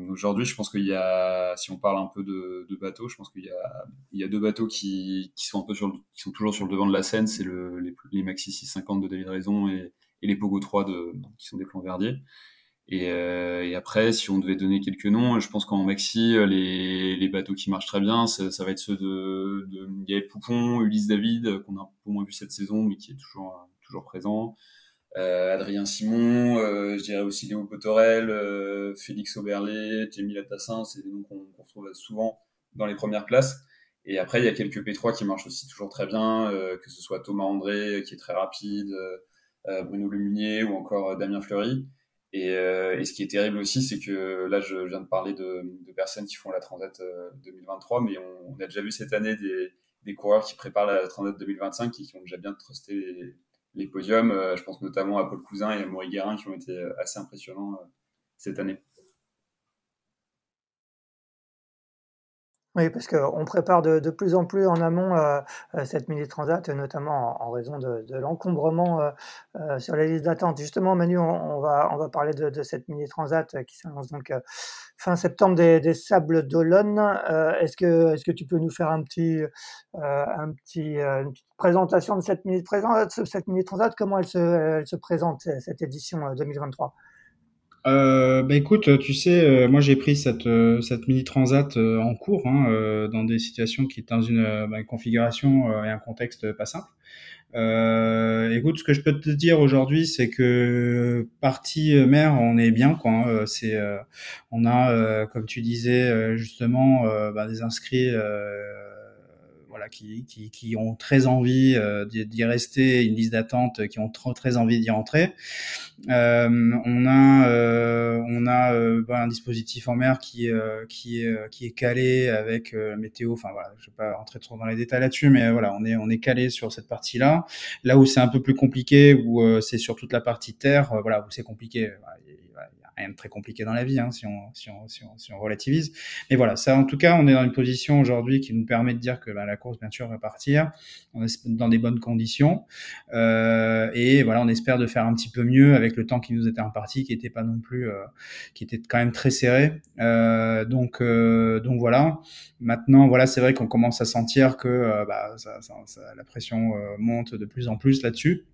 aujourd'hui, je pense qu'il y a, si on parle un peu de, de bateaux, je pense qu'il y a, il y a deux bateaux qui, qui sont un peu sur le, qui sont toujours sur le devant de la scène. C'est le, les, les Maxi 650 de David Raison et, et les Pogo 3 de, qui sont des plans verdiers. Et, euh, et, après, si on devait donner quelques noms, je pense qu'en maxi, euh, les, les, bateaux qui marchent très bien, ça, ça va être ceux de, de Gaël Poupon, Ulysse David, qu'on a un peu moins vu cette saison, mais qui est toujours, toujours présent. Euh, Adrien Simon, euh, je dirais aussi Léo Potorel, euh, Félix Auberlé, Jamie Latassin, c'est des noms qu'on qu retrouve souvent dans les premières places. Et après, il y a quelques P3 qui marchent aussi toujours très bien, euh, que ce soit Thomas André, qui est très rapide, Bruno Lemunier ou encore Damien Fleury. Et, et, ce qui est terrible aussi, c'est que là, je viens de parler de, personnes qui font la Transat 2023, mais on, a déjà vu cette année des, coureurs qui préparent la Transat 2025 et qui ont déjà bien trusté les, les podiums. je pense notamment à Paul Cousin et à Maurice Guérin qui ont été assez impressionnants cette année. Oui, parce qu'on prépare de, plus en plus en amont euh, euh cette mini transat, notamment en, raison de, l'encombrement euh, sur les listes d'attente. Justement, Manu, on, va, parler de, cette mini transat qui s'annonce donc fin septembre des, Sables d'Olonne. est-ce que, tu peux nous faire un petit, un petit, une petite présentation de cette mini transat, cette mini transat, comment elle se présente cette édition 2023 euh, bah écoute, tu sais, euh, moi j'ai pris cette, euh, cette mini transat euh, en cours, hein, dans des situations qui étaient dans une, bah, une configuration et un contexte pas simple. écoute, ce que je peux te dire aujourd'hui, c'est que partie mère, on est bien, quoi. Hein, c'est, on a, comme tu disais justement, bah, des inscrits qui, qui, qui, ont très envie euh, d'y rester, une liste d'attente qui ont trop, très envie d'y entrer. Euh, on a, euh, on a euh, bah, un dispositif en mer qui, euh, qui, est, qui est calé avec la météo. Enfin voilà, je vais pas rentrer trop dans les détails là-dessus, mais voilà, on est, on est calé sur cette partie-là. Là où c'est un peu plus compliqué, où c'est sur toute la partie terre, voilà, où c'est compliqué. Rien de très compliqué dans la vie, hein, si, on, si, on, si, on, relativise. Mais voilà, ça, en tout cas, on est dans une position aujourd'hui qui nous permet de dire que bah, la course, bien sûr, va partir on est dans des bonnes conditions. Euh, et voilà, on espère de faire un petit peu mieux avec le temps qui nous était imparti, qui était pas non plus, euh, qui était quand même très serré. Euh, donc, euh, donc voilà. Maintenant, voilà, c'est vrai qu'on commence à sentir que euh, bah, ça, ça, la pression euh, monte de plus en plus là-dessus.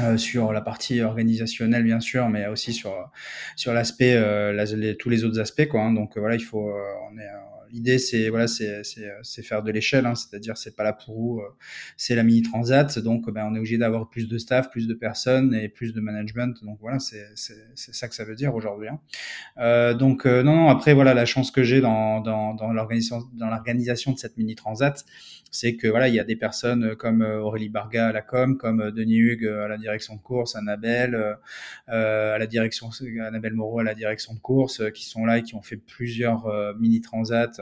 Euh, sur la partie organisationnelle bien sûr, mais aussi sur sur l'aspect euh, tous les autres aspects quoi. Hein. Donc voilà, il faut euh, on est l'idée c'est voilà c'est faire de l'échelle hein, c'est-à-dire c'est pas là pour euh, c'est la mini transat donc ben on est obligé d'avoir plus de staff plus de personnes et plus de management. Donc voilà c'est ça que ça veut dire aujourd'hui hein. euh, donc euh, non non après voilà la chance que j'ai dans l'organisation dans l'organisation de cette mini transat c'est que voilà il y a des personnes comme Aurélie Barga à la com comme Denis Hugues à la direction de course Annabelle euh, à la direction Annabelle Moreau à la direction de course qui sont là et qui ont fait plusieurs mini transats euh,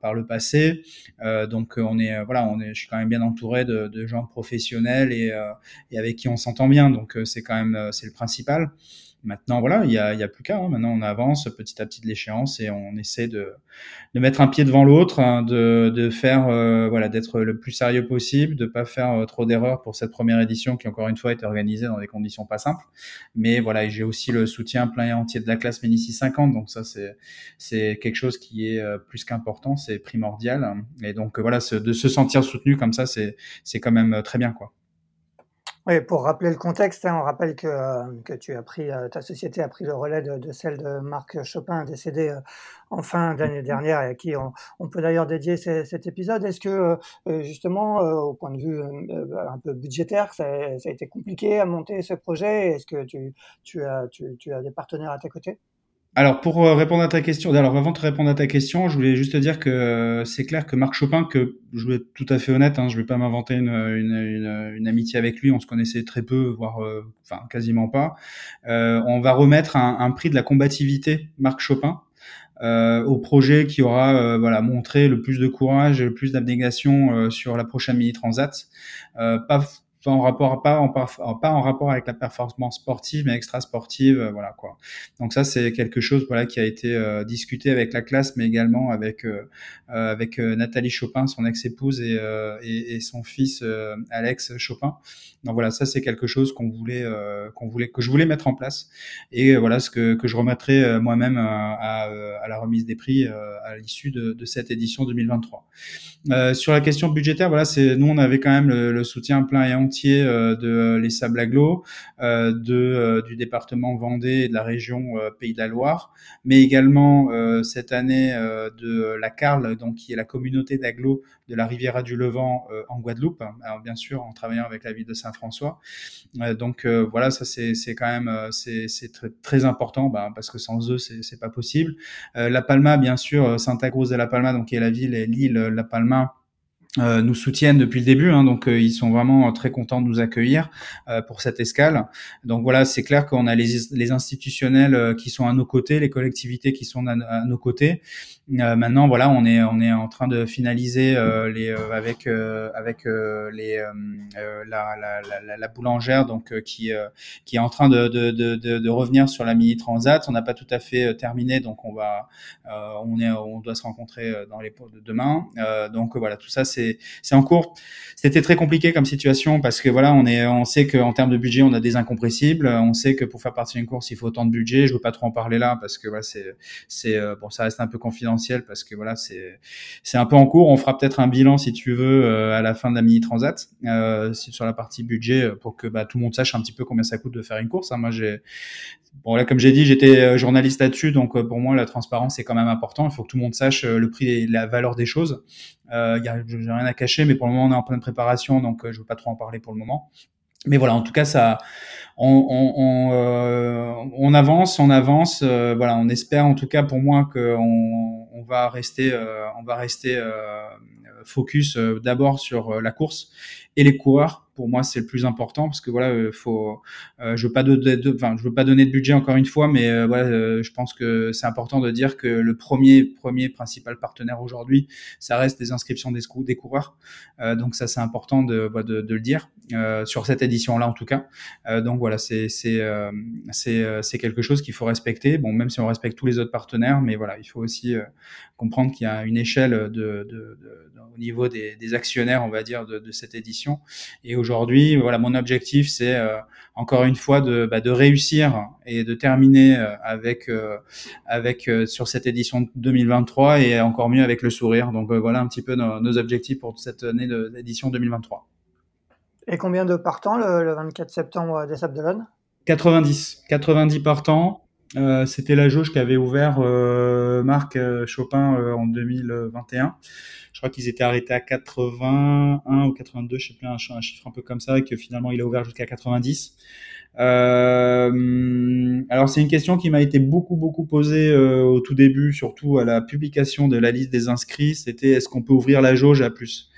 par le passé. Euh, donc on est voilà, on est, je suis quand même bien entouré de, gens professionnels et, euh, et, avec qui on s'entend bien. Donc c'est quand même c'est le principal. Maintenant, voilà, il y a, y a, plus qu'à. Hein. Maintenant, on avance petit à petit de l'échéance et on essaie de, de mettre un pied devant l'autre, hein, de, de faire, euh, voilà, d'être le plus sérieux possible, de pas faire euh, trop d'erreurs pour cette première édition qui encore une fois été organisée dans des conditions pas simples. Mais voilà, j'ai aussi le soutien plein et entier de la classe Ménici 50, donc ça c'est quelque chose qui est euh, plus qu'important, c'est primordial. Et donc voilà, de se sentir soutenu comme ça, c'est c'est quand même très bien quoi. Oui, pour rappeler le contexte, hein, on rappelle que, euh, que tu as pris, euh, ta société a pris le relais de, de celle de Marc Chopin, décédé euh, en fin d'année dernière et à qui on, on peut d'ailleurs dédier ces, cet épisode. Est-ce que, justement, au point de vue un peu budgétaire, ça, ça, a été compliqué à monter ce projet? Est-ce que tu, tu, as, tu, tu as des partenaires à tes côtés? Alors pour euh, répondre à ta question, alors avant de répondre à ta question, je voulais juste te dire que euh, c'est clair que Marc Chopin, que je vais être tout à fait honnête, hein, je vais pas m'inventer une, amitié avec lui, on se connaissait très peu, voire euh, enfin quasiment pas. Euh, on va remettre un, prix de la combativité Marc Chopin. Euh, au projet qui aura voilà montré le plus de courage et le plus d'abnégation sur la prochaine mini transat pas pas en rapport pas en pas en rapport avec la performance sportive mais extra sportive euh, voilà quoi. Donc ça c'est quelque chose voilà qui a été euh, discuté avec la classe mais également avec euh, euh avec Nathalie Chopin son ex-épouse et, et, et, son fils Alex Chopin. Donc voilà ça c'est quelque chose qu'on voulait qu'on voulait que je voulais mettre en place. Et voilà ce que, que je remettrai moi-même à, à, la remise des prix à l'issue de, de, cette édition 2023 sur la question budgétaire voilà c'est nous on avait quand même le, le soutien plein et euh, de euh, les Sables euh, de, du département Vendée et de la région Pays de la Loire, mais également cette année de la Carle, donc qui est la communauté d'agglo de la Riviera du Levant en Guadeloupe, alors bien sûr en travaillant avec la ville de Saint-François. donc voilà, ça c'est quand même c'est très, très important bah, parce que sans eux c'est pas possible. la Palma, bien sûr, Santa Cruz de la Palma, donc qui est la ville et l'île La Palma euh, nous soutiennent depuis le début, hein, donc euh, ils sont vraiment très contents de nous accueillir euh, pour cette escale. Donc voilà, c'est clair qu'on a les institutionnels qui sont à nos côtés, les collectivités qui sont à, nos côtés. Maintenant, voilà, on est on est en train de finaliser les avec avec les la, la, la, la, boulangère donc qui qui est en train de, de, de, de revenir sur la mini transat. On n'a pas tout à fait terminé, donc on va on est on doit se rencontrer dans les de demain. donc voilà, tout ça c'est c'est en cours. C'était très compliqué comme situation parce que voilà, on est, on sait qu'en termes de budget, on a des incompressibles. On sait que pour faire partie d'une course, il faut autant de budget. Je veux pas trop en parler là parce que voilà, c'est, c'est euh, bon, ça reste un peu confidentiel parce que voilà, c'est, c'est un peu en cours. On fera peut-être un bilan si tu veux euh, à la fin de la mini transat euh, sur la partie budget pour que bah, tout le monde sache un petit peu combien ça coûte de faire une course. Hein. Moi, j'ai Bon là, comme j'ai dit, j'étais journaliste là-dessus, donc pour moi la transparence c'est quand même important. Il faut que tout le monde sache le prix et la valeur des choses. Euh, j'ai rien à cacher, mais pour le moment, on est en pleine préparation, donc euh, je veux pas trop en parler pour le moment. Mais voilà, en tout cas, ça, on, euh, avance, on avance. Euh, voilà, on espère en tout cas pour moi qu'on on va rester, euh, on va rester focus d'abord sur la course et les coureurs pour moi c'est le plus important parce que voilà euh, faut euh, je veux pas veux pas donner de budget encore une fois mais euh, voilà je pense que c'est important de dire que le premier premier principal partenaire aujourd'hui ça reste les inscriptions des, coureurs. Donc ça c'est important de, bah, le dire sur cette édition là en tout cas. Donc voilà c'est c'est c'est quelque chose qu'il faut respecter. Bon même si on respecte tous les autres partenaires mais voilà il faut aussi comprendre qu'il y a une échelle de, au niveau des, actionnaires on va dire de cette édition et aujourd'hui voilà, mon objectif, c'est euh, encore une fois de, bah, de réussir et de terminer euh, avec euh, avec sur cette édition 2023 et encore mieux avec le sourire. Donc voilà un petit peu nos, objectifs pour cette année d'édition 2023. Et combien de partants le, le 24 septembre des Sables d'Olonne? 90, 90 partants. Euh, C'était la jauge qu'avait ouvert euh, Marc Chopin euh, en 2021 je crois qu'ils étaient arrêtés à 81 ou 82, je sais plus, un, chiffre un peu comme ça, et que finalement il a ouvert jusqu'à 90. Euh, alors c'est une question qui m'a été beaucoup beaucoup posée au tout début, surtout à la publication de la liste des inscrits. C'était est-ce qu'on peut ouvrir la jauge à plus?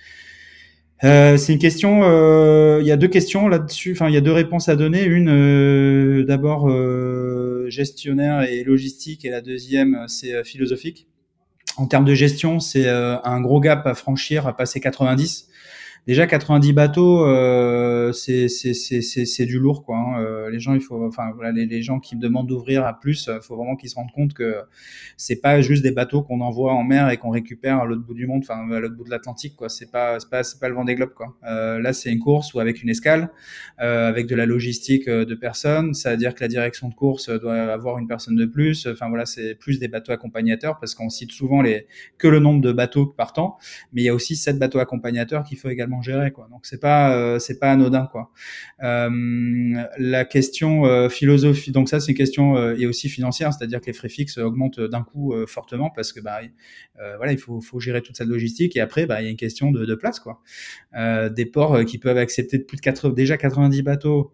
C'est une question. Il y a deux questions là-dessus. Enfin, il y a deux réponses à donner. Une, d'abord gestionnaire et logistique, et la deuxième, c'est philosophique. En termes de gestion, c'est euh, un gros gap à franchir, à passer 90 déjà 90 bateaux, euh, c'est c'est du lourd quoi. Hein. Euh, les gens, il faut, enfin voilà, les, les gens qui me demandent d'ouvrir à plus, il euh, faut vraiment qu'ils se rendent compte que c'est pas juste des bateaux qu'on envoie en mer et qu'on récupère à l'autre bout du monde, enfin à l'autre bout de l'Atlantique quoi. C'est pas c'est pas c'est pas le vent des globes quoi. Euh, là, c'est une course ou avec une escale, euh, avec de la logistique de personnes. Ça veut dire que la direction de course doit avoir une personne de plus. Enfin voilà, c'est plus des bateaux accompagnateurs parce qu'on cite souvent les que le nombre de bateaux partant, mais il y a aussi sept bateaux accompagnateurs qu'il faut également gérer quoi. Donc c'est pas euh, c'est pas anodin quoi. Euh, la question euh, philosophie donc ça c'est une question et aussi financière, c'est-à-dire que les frais fixes augmentent d'un coup fortement parce que bah voilà il faut gérer toute cette logistique et après bah il y a une question de, de place quoi. des ports qui peuvent accepter de plus de 80 déjà 90 bateaux.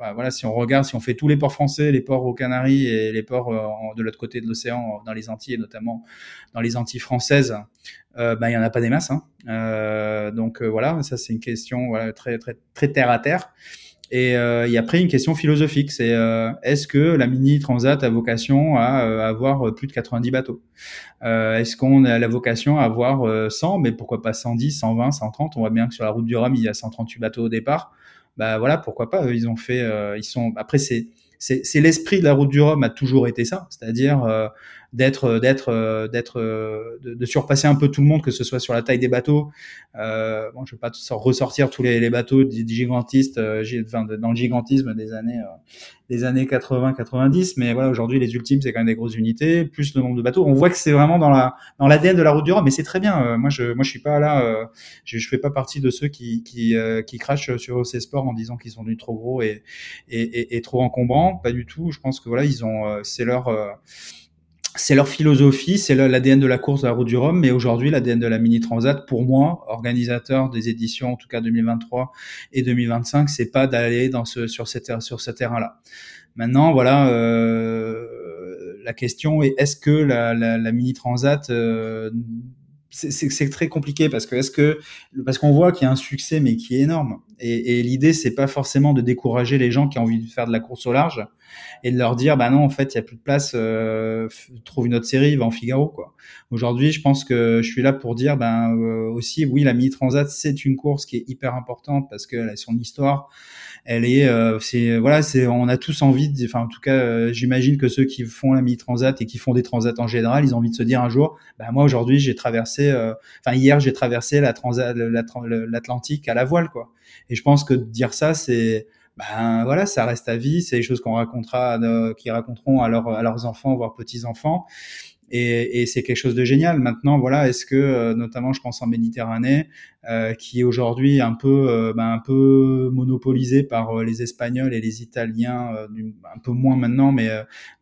Bah, voilà, si on regarde, si on fait tous les ports français, les ports aux Canaries et les ports de l'autre côté de l'océan, dans les Antilles et notamment dans les Antilles françaises, euh, ben, il y en a pas des masses. Hein. Euh, donc euh, voilà, ça c'est une question voilà, très très très terre à terre. Et euh, il y a après une question philosophique, c'est euh, est-ce que la mini transat a vocation à, euh, avoir plus de 90 bateaux? Est-ce qu'on a la vocation à avoir 100, mais pourquoi pas 110, 120, 130 On voit bien que sur la route du Rhum il y a 138 bateaux au départ. Bah voilà, pourquoi pas Ils ont fait, ils sont. Après c'est c'est l'esprit de la route du Rhum a toujours été ça, c'est-à-dire d'être euh, d'être euh, d'être euh, de, surpasser un peu tout le monde que ce soit sur la taille des bateaux. Euh, bon je vais pas ressortir tous les, les bateaux gigantistes enfin, dans le gigantisme des années des années 80 90 mais voilà aujourd'hui les ultimes c'est quand même des grosses unités plus le nombre de bateaux. On voit que c'est vraiment dans la dans l'ADN de la route du Rhum mais c'est très bien. Moi je moi je suis pas là je, je fais pas partie de ceux qui qui qui crachent sur ces sports en disant qu'ils sont devenus trop gros et et, et, et trop encombrants. Pas du tout. Je pense que voilà ils ont c'est leur c'est leur philosophie, c'est l'ADN de la course de la route du Rhum, mais aujourd'hui l'ADN de la Mini Transat, pour moi, organisateur des éditions, en tout cas 2023 et 2025, c'est pas d'aller dans ce sur sur ce terrain-là. Maintenant, voilà, euh, la question est est-ce que la, la, la Mini Transat euh, c'est très compliqué parce que est-ce que parce qu'on voit qu'il y a un succès mais qui est énorme et, et l'idée c'est pas forcément de décourager les gens qui ont envie de faire de la course au large et de leur dire bah non en fait il y a plus de place euh, trouve une autre série va en Figaro quoi. Aujourd'hui je pense que je suis là pour dire ben euh, aussi oui la mini transat c'est une course qui est hyper importante parce qu'elle a son histoire. Elle est euh, c'est voilà c'est on a tous envie de, enfin en tout cas euh, j'imagine que ceux qui font la mini transat et qui font des transats en général ils ont envie de se dire un jour bah moi aujourd'hui j'ai traversé enfin hier j'ai traversé la transat l'Atlantique à la voile quoi. Et je pense que dire ça c'est ben voilà, ça reste à vie. C'est des choses qu'on racontera, qui raconteront à, à leurs enfants, voire petits enfants et, et c'est quelque chose de génial. Maintenant, voilà, est-ce que, euh, notamment, je pense en Méditerranée, euh, qui est aujourd'hui un peu, euh, ben, un peu monopolisé par euh, les Espagnols et les Italiens, un peu moins maintenant, mais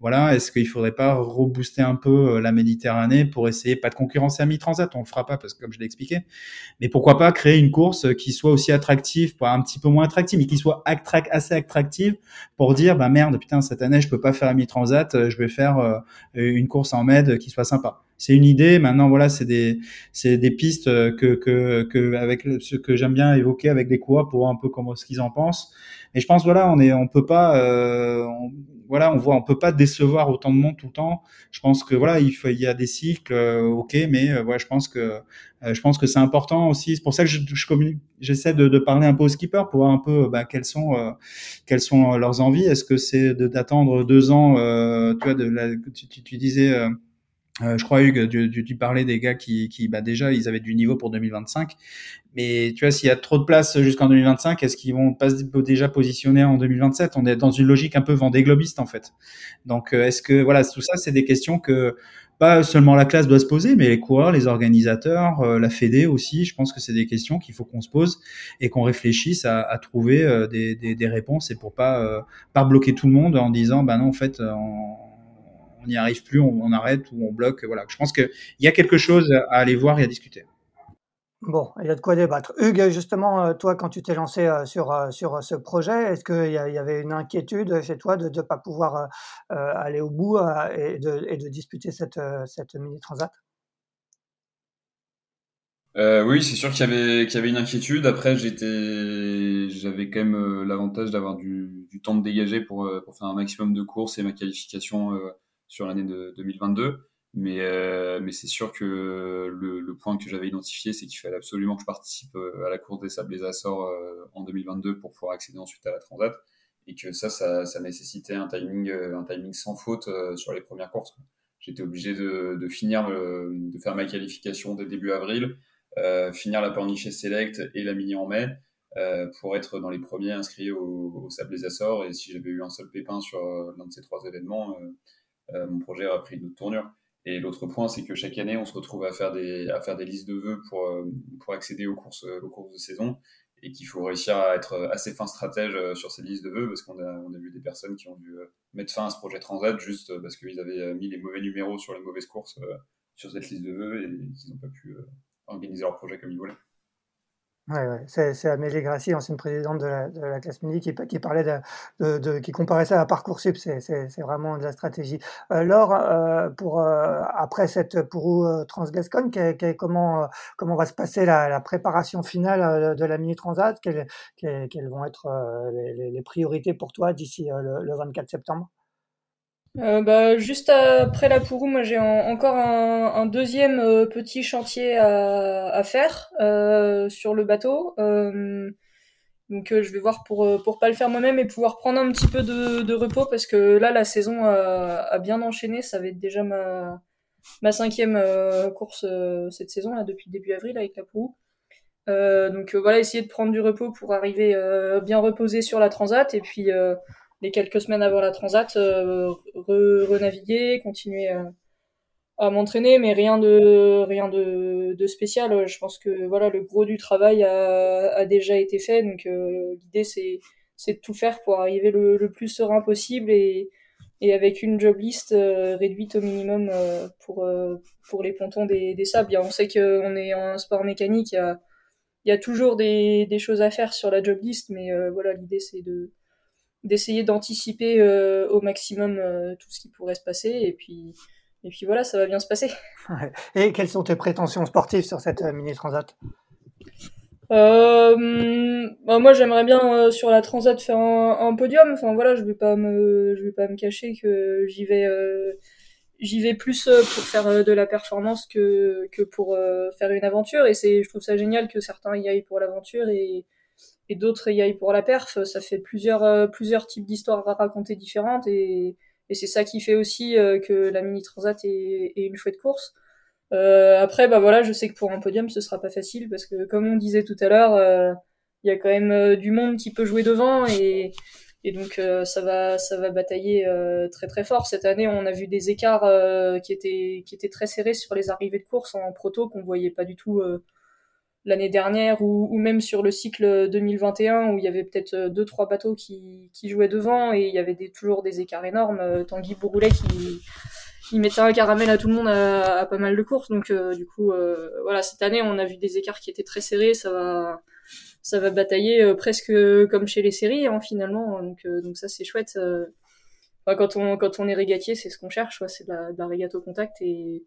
voilà, est-ce qu'il faudrait pas rebooster un peu la Méditerranée pour essayer, pas de concurrencer à mi-transat, on le fera pas parce que comme je l'ai expliqué, mais pourquoi pas créer une course qui soit aussi attractive, pas un petit peu moins attractive, mais qui soit assez attractive pour dire, bah merde, putain, cette année je peux pas faire la mi-transat, je vais faire une course en med qui soit sympa. C'est une idée. Maintenant, voilà, c'est des, c'est des pistes que, que, que avec ce que j'aime bien évoquer avec des coureurs pour voir un peu comment ce qu'ils en pensent. Et je pense, voilà, on est, on peut pas, euh, voilà, on voit, on peut pas décevoir autant de monde tout le temps. Je pense que voilà, il faut, il y a des cycles, euh, ok, mais euh, je pense que, euh, je pense que c'est important aussi. C'est pour ça que je, je j'essaie de, de, parler un peu aux skippers pour voir un peu, bah, quelles sont, euh, quelles sont leurs envies. Est-ce que c'est d'attendre deux ans, tu vois, de la, tu, tu, tu disais euh, je crois que tu, tu, parlais des gars qui, qui bah déjà ils avaient du niveau pour 2025, mais tu vois s'il y a trop de place jusqu'en 2025, est-ce qu'ils vont pas déjà positionner en 2027 On est dans une logique un peu vendée globiste en fait. Donc euh, est-ce que voilà tout ça c'est des questions que pas seulement la classe doit se poser, mais les coureurs, les organisateurs, euh, la Fédé aussi. Je pense que c'est des questions qu'il faut qu'on se pose et qu'on réfléchisse à, à trouver des, des, des, réponses et pour pas pas bloquer tout le monde en disant bah non en fait on n'y arrive plus, on, arrête ou on bloque. Voilà. Je pense qu'il y a quelque chose à aller voir et à discuter. Bon, il y a de quoi débattre. Hugues, justement, euh, toi, quand tu t'es lancé euh, sur, euh, sur ce projet, est-ce qu'il y, y, avait une inquiétude chez toi de ne pas pouvoir aller au bout et, de, et, de, disputer cette, cette mini-transat oui, c'est sûr qu'il y avait qu'il y avait une inquiétude. Après, j'étais, j'avais quand même l'avantage d'avoir du, du, temps de dégager pour, pour faire un maximum de courses et ma qualification sur l'année de 2022. Mais, euh, mais c'est sûr que le, le point que j'avais identifié, c'est qu'il fallait absolument que je participe euh, à la course des Sables et Açores euh, en 2022 pour pouvoir accéder ensuite à la Transat. Et que ça, ça, ça nécessitait un timing, un timing sans faute sur les premières courses. J'étais obligé de, de finir, de faire ma qualification dès début avril, euh, finir la Pornichet Select et la Mini en mai. Euh, pour être dans les premiers inscrits au, au Sables et Açores. Et si j'avais eu un seul pépin sur l'un de ces trois événements, euh, euh, mon projet a pris une autre tournure. Et l'autre point, c'est que chaque année, on se retrouve à faire des, à faire des listes de vœux pour, euh, pour accéder aux courses, aux courses de saison et qu'il faut réussir à être assez fin stratège euh, sur ces listes de vœux parce qu'on a, on a vu des personnes qui ont dû mettre fin à ce projet Transat juste parce qu'ils avaient mis les mauvais numéros sur les mauvaises courses sur cette liste de vœux et qu'ils n'ont pas pu organiser leur projet comme ils voulaient. Ouais. C'est, Amélie Grassi, ancienne présidente de la, de la classe mini, qui, qui parlait de, de, qui comparait ça à Parcoursup. C'est, c'est, vraiment de la stratégie. Euh, Laure, euh, pour euh, après cette pour euh, Transgascon, comment comment va se passer la, la préparation finale de la mini transat? Quelles, quelles, vont être les, les, priorités pour toi d'ici le, le 24 septembre? Euh, bah, juste après la Pourou, moi j'ai encore un, un deuxième euh, petit chantier à, à faire euh, sur le bateau. Euh, donc je vais voir pour pour pas le faire moi-même et pouvoir prendre un petit peu de, de repos parce que là la saison a, a, bien enchaîné. Ça va être déjà ma ma cinquième course cette saison là depuis début avril avec la Pourou. donc voilà, essayer de prendre du repos pour arriver bien reposé sur la transat et puis les quelques semaines avant la transat, euh, renaviguer, continuer à, à m'entraîner, mais rien de rien de, de, spécial. Je pense que voilà, le gros du travail a, a déjà été fait, donc euh, l'idée c'est c'est de tout faire pour arriver le, le, plus serein possible et, et avec une job list euh, réduite au minimum euh, pour euh, pour les pontons des, des sables. on sait qu'on est en sport mécanique, il y a il y a toujours des, des choses à faire sur la job list, mais voilà, l'idée c'est de d'essayer d'anticiper euh, au maximum euh, tout ce qui pourrait se passer et puis et puis voilà, ça va bien se passer. Et quelles sont tes prétentions sportives sur cette mini transat? Euh, bah moi j'aimerais bien sur la transat faire un, podium enfin voilà je vais pas me je vais pas me cacher que j'y vais j'y vais plus euh, pour faire euh, de la performance que, que pour euh, faire une aventure. Et c'est, je trouve ça génial que certains y aillent pour l'aventure et, et d'autres y aillent pour la perf. Ça fait plusieurs, plusieurs types d'histoires à raconter différentes et, et c'est ça qui fait aussi que la mini transat est, est une chouette course. Euh, après, bah voilà, je sais que pour un podium, ce sera pas facile parce que, comme on disait tout à l'heure, il y a quand même du monde qui peut jouer devant et, et donc euh, ça va ça va batailler euh, très très fort. Cette année, on a vu des écarts euh, qui étaient qui étaient très serrés sur les arrivées de course en proto qu'on voyait pas du tout l'année dernière ou, ou, même sur le cycle 2021 où il y avait peut-être deux trois bateaux qui, qui jouaient devant et il y avait des, toujours des écarts énormes. Tanguy Bourroulet qui il mettait un caramel à tout le monde à, à pas mal de courses. Donc du coup voilà cette année on a vu des écarts qui étaient très serrés. Ça va ça va batailler euh, presque comme chez les séries hein, finalement. Donc, euh, donc ça c'est chouette. Euh. quand on quand on est régatier, c'est ce qu'on cherche, c'est de la, de la, régate au contact et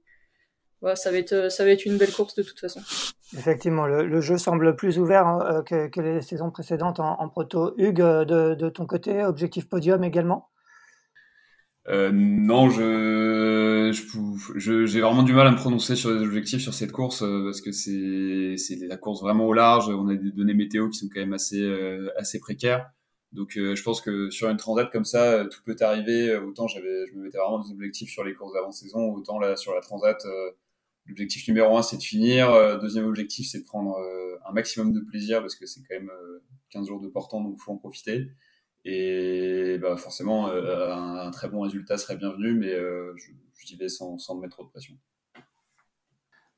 ça va être ça va être une belle course de toute façon. Effectivement, le, jeu semble plus ouvert hein, que, les saisons précédentes en, proto. Hugues, de, de, ton côté, objectif podium également? Euh, non, je, je, j'ai vraiment du mal à me prononcer sur les objectifs sur cette course euh, parce que c'est, c'est la course vraiment au large. On a des données météo qui sont quand même assez, euh, assez précaires. Donc, je pense que sur une transat comme ça, tout peut arriver. Autant j'avais, je me mettais vraiment des objectifs sur les courses d'avant-saison, autant là sur la transat, l'objectif numéro un c'est de finir. deuxième objectif c'est de prendre un maximum de plaisir parce que c'est quand même 15 jours de portant, donc faut en profiter. Et bah forcément, euh, un, très bon résultat serait bienvenu, mais euh, j'y vais sans, sans mettre trop de pression.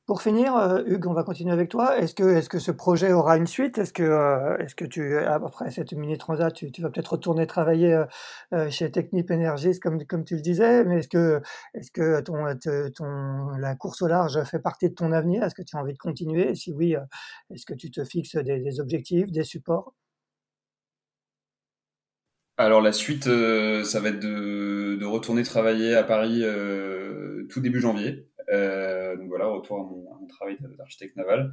Pour finir, euh, Hugues, on va continuer avec toi. Est-ce que, ce projet aura une suite? Est-ce que, tu, après cette mini transat, tu, tu vas peut-être retourner travailler chez Technip Energies, comme, tu le disais, mais est-ce que, ton, la course au large fait partie de ton avenir? Est-ce que tu as envie de continuer? Si oui, est-ce que tu te fixes des objectifs, des supports? Alors la suite, euh, ça va être de, retourner travailler à Paris euh, tout début janvier. Euh, donc voilà, retour à mon, travail d'architecte naval.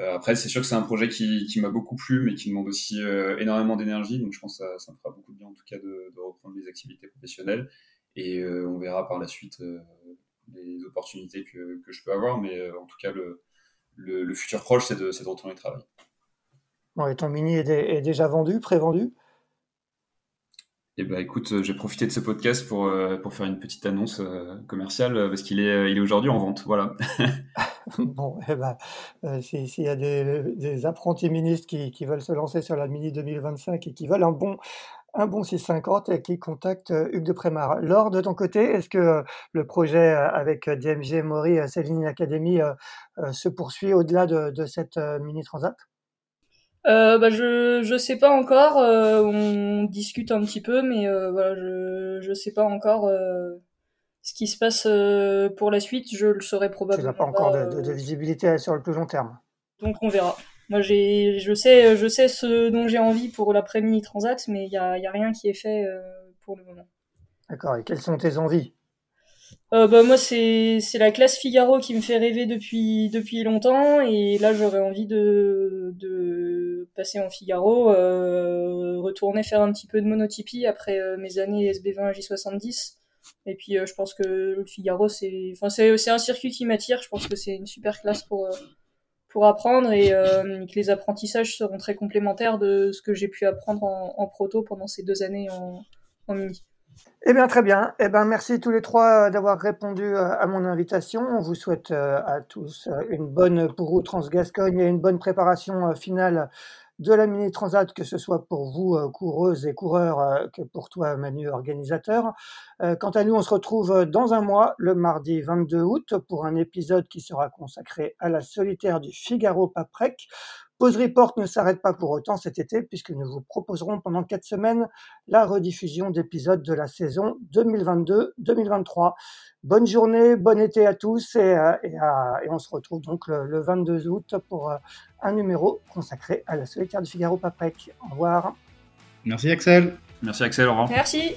Euh, après, c'est sûr que c'est un projet qui, m'a beaucoup plu, mais qui demande aussi euh, énormément d'énergie. Donc je pense que ça, me fera beaucoup de bien en tout cas de, reprendre les activités professionnelles. Et on verra par la suite les opportunités que, je peux avoir. Mais en tout cas, le, futur proche, c'est de, retourner travailler. Bon, et ton mini est, est déjà vendu, pré-vendu? Eh ben, écoute, euh, j'ai profité de ce podcast pour, euh, pour faire une petite annonce euh, commerciale parce qu'il est, il est aujourd'hui en vente. Voilà. bon, eh ben, s'il y a des, apprentis ministres qui, qui, veulent se lancer sur la Mini 2025 et qui veulent un bon, un bon 650 et qui contactent Hugues de Prémar. Laure, de ton côté, est-ce que le projet avec DMG Mori Céline Academy se poursuit au-delà de, de cette Mini Transat? Euh, bah, je je sais pas encore. Euh, on discute un petit peu, mais euh, voilà, je je sais pas encore ce qui se passe pour la suite. Je le saurai probablement. Tu n'as pas encore de, de, visibilité sur le plus long terme. Donc on verra. Moi, j'ai, je sais, je sais ce dont j'ai envie pour l'après-mini transat, mais il y a, y a rien qui est fait pour le moment. D'accord. Et quelles sont tes envies? Euh, bah, moi c'est c'est la classe Figaro qui me fait rêver depuis depuis longtemps. Et là j'aurais envie de de passer en Figaro, euh, retourner faire un petit peu de monotypie après euh, mes années SB20 à J70 et puis euh, je pense que le Figaro c'est enfin c'est c'est un circuit qui m'attire, je pense que c'est une super classe pour pour apprendre. Et que les apprentissages seront très complémentaires de ce que j'ai pu apprendre en, en proto pendant ces deux années en en mini. Eh bien, très bien. Eh bien, merci tous les trois euh, d'avoir répondu euh, à mon invitation. On vous souhaite euh, à tous une bonne pour Transgascogne et une bonne préparation finale de la Mini Transat, que ce soit pour vous, coureuses et coureurs, que pour toi, Manu, organisateur. Quant à nous, on se retrouve dans un mois, le mardi 22 août, pour un épisode qui sera consacré à la solitaire du Figaro Paprec. Pause Report ne s'arrête pas pour autant cet été puisque nous vous proposerons pendant quatre semaines la rediffusion d'épisodes de la saison 2022-2023. Bonne journée, bon été à tous et, euh, et, on se retrouve donc le, 22 août pour euh, un numéro consacré à la solitaire du Figaro Paprec. Au revoir. Merci, 'Merci Axel. Merci Axel, au revoir. Merci.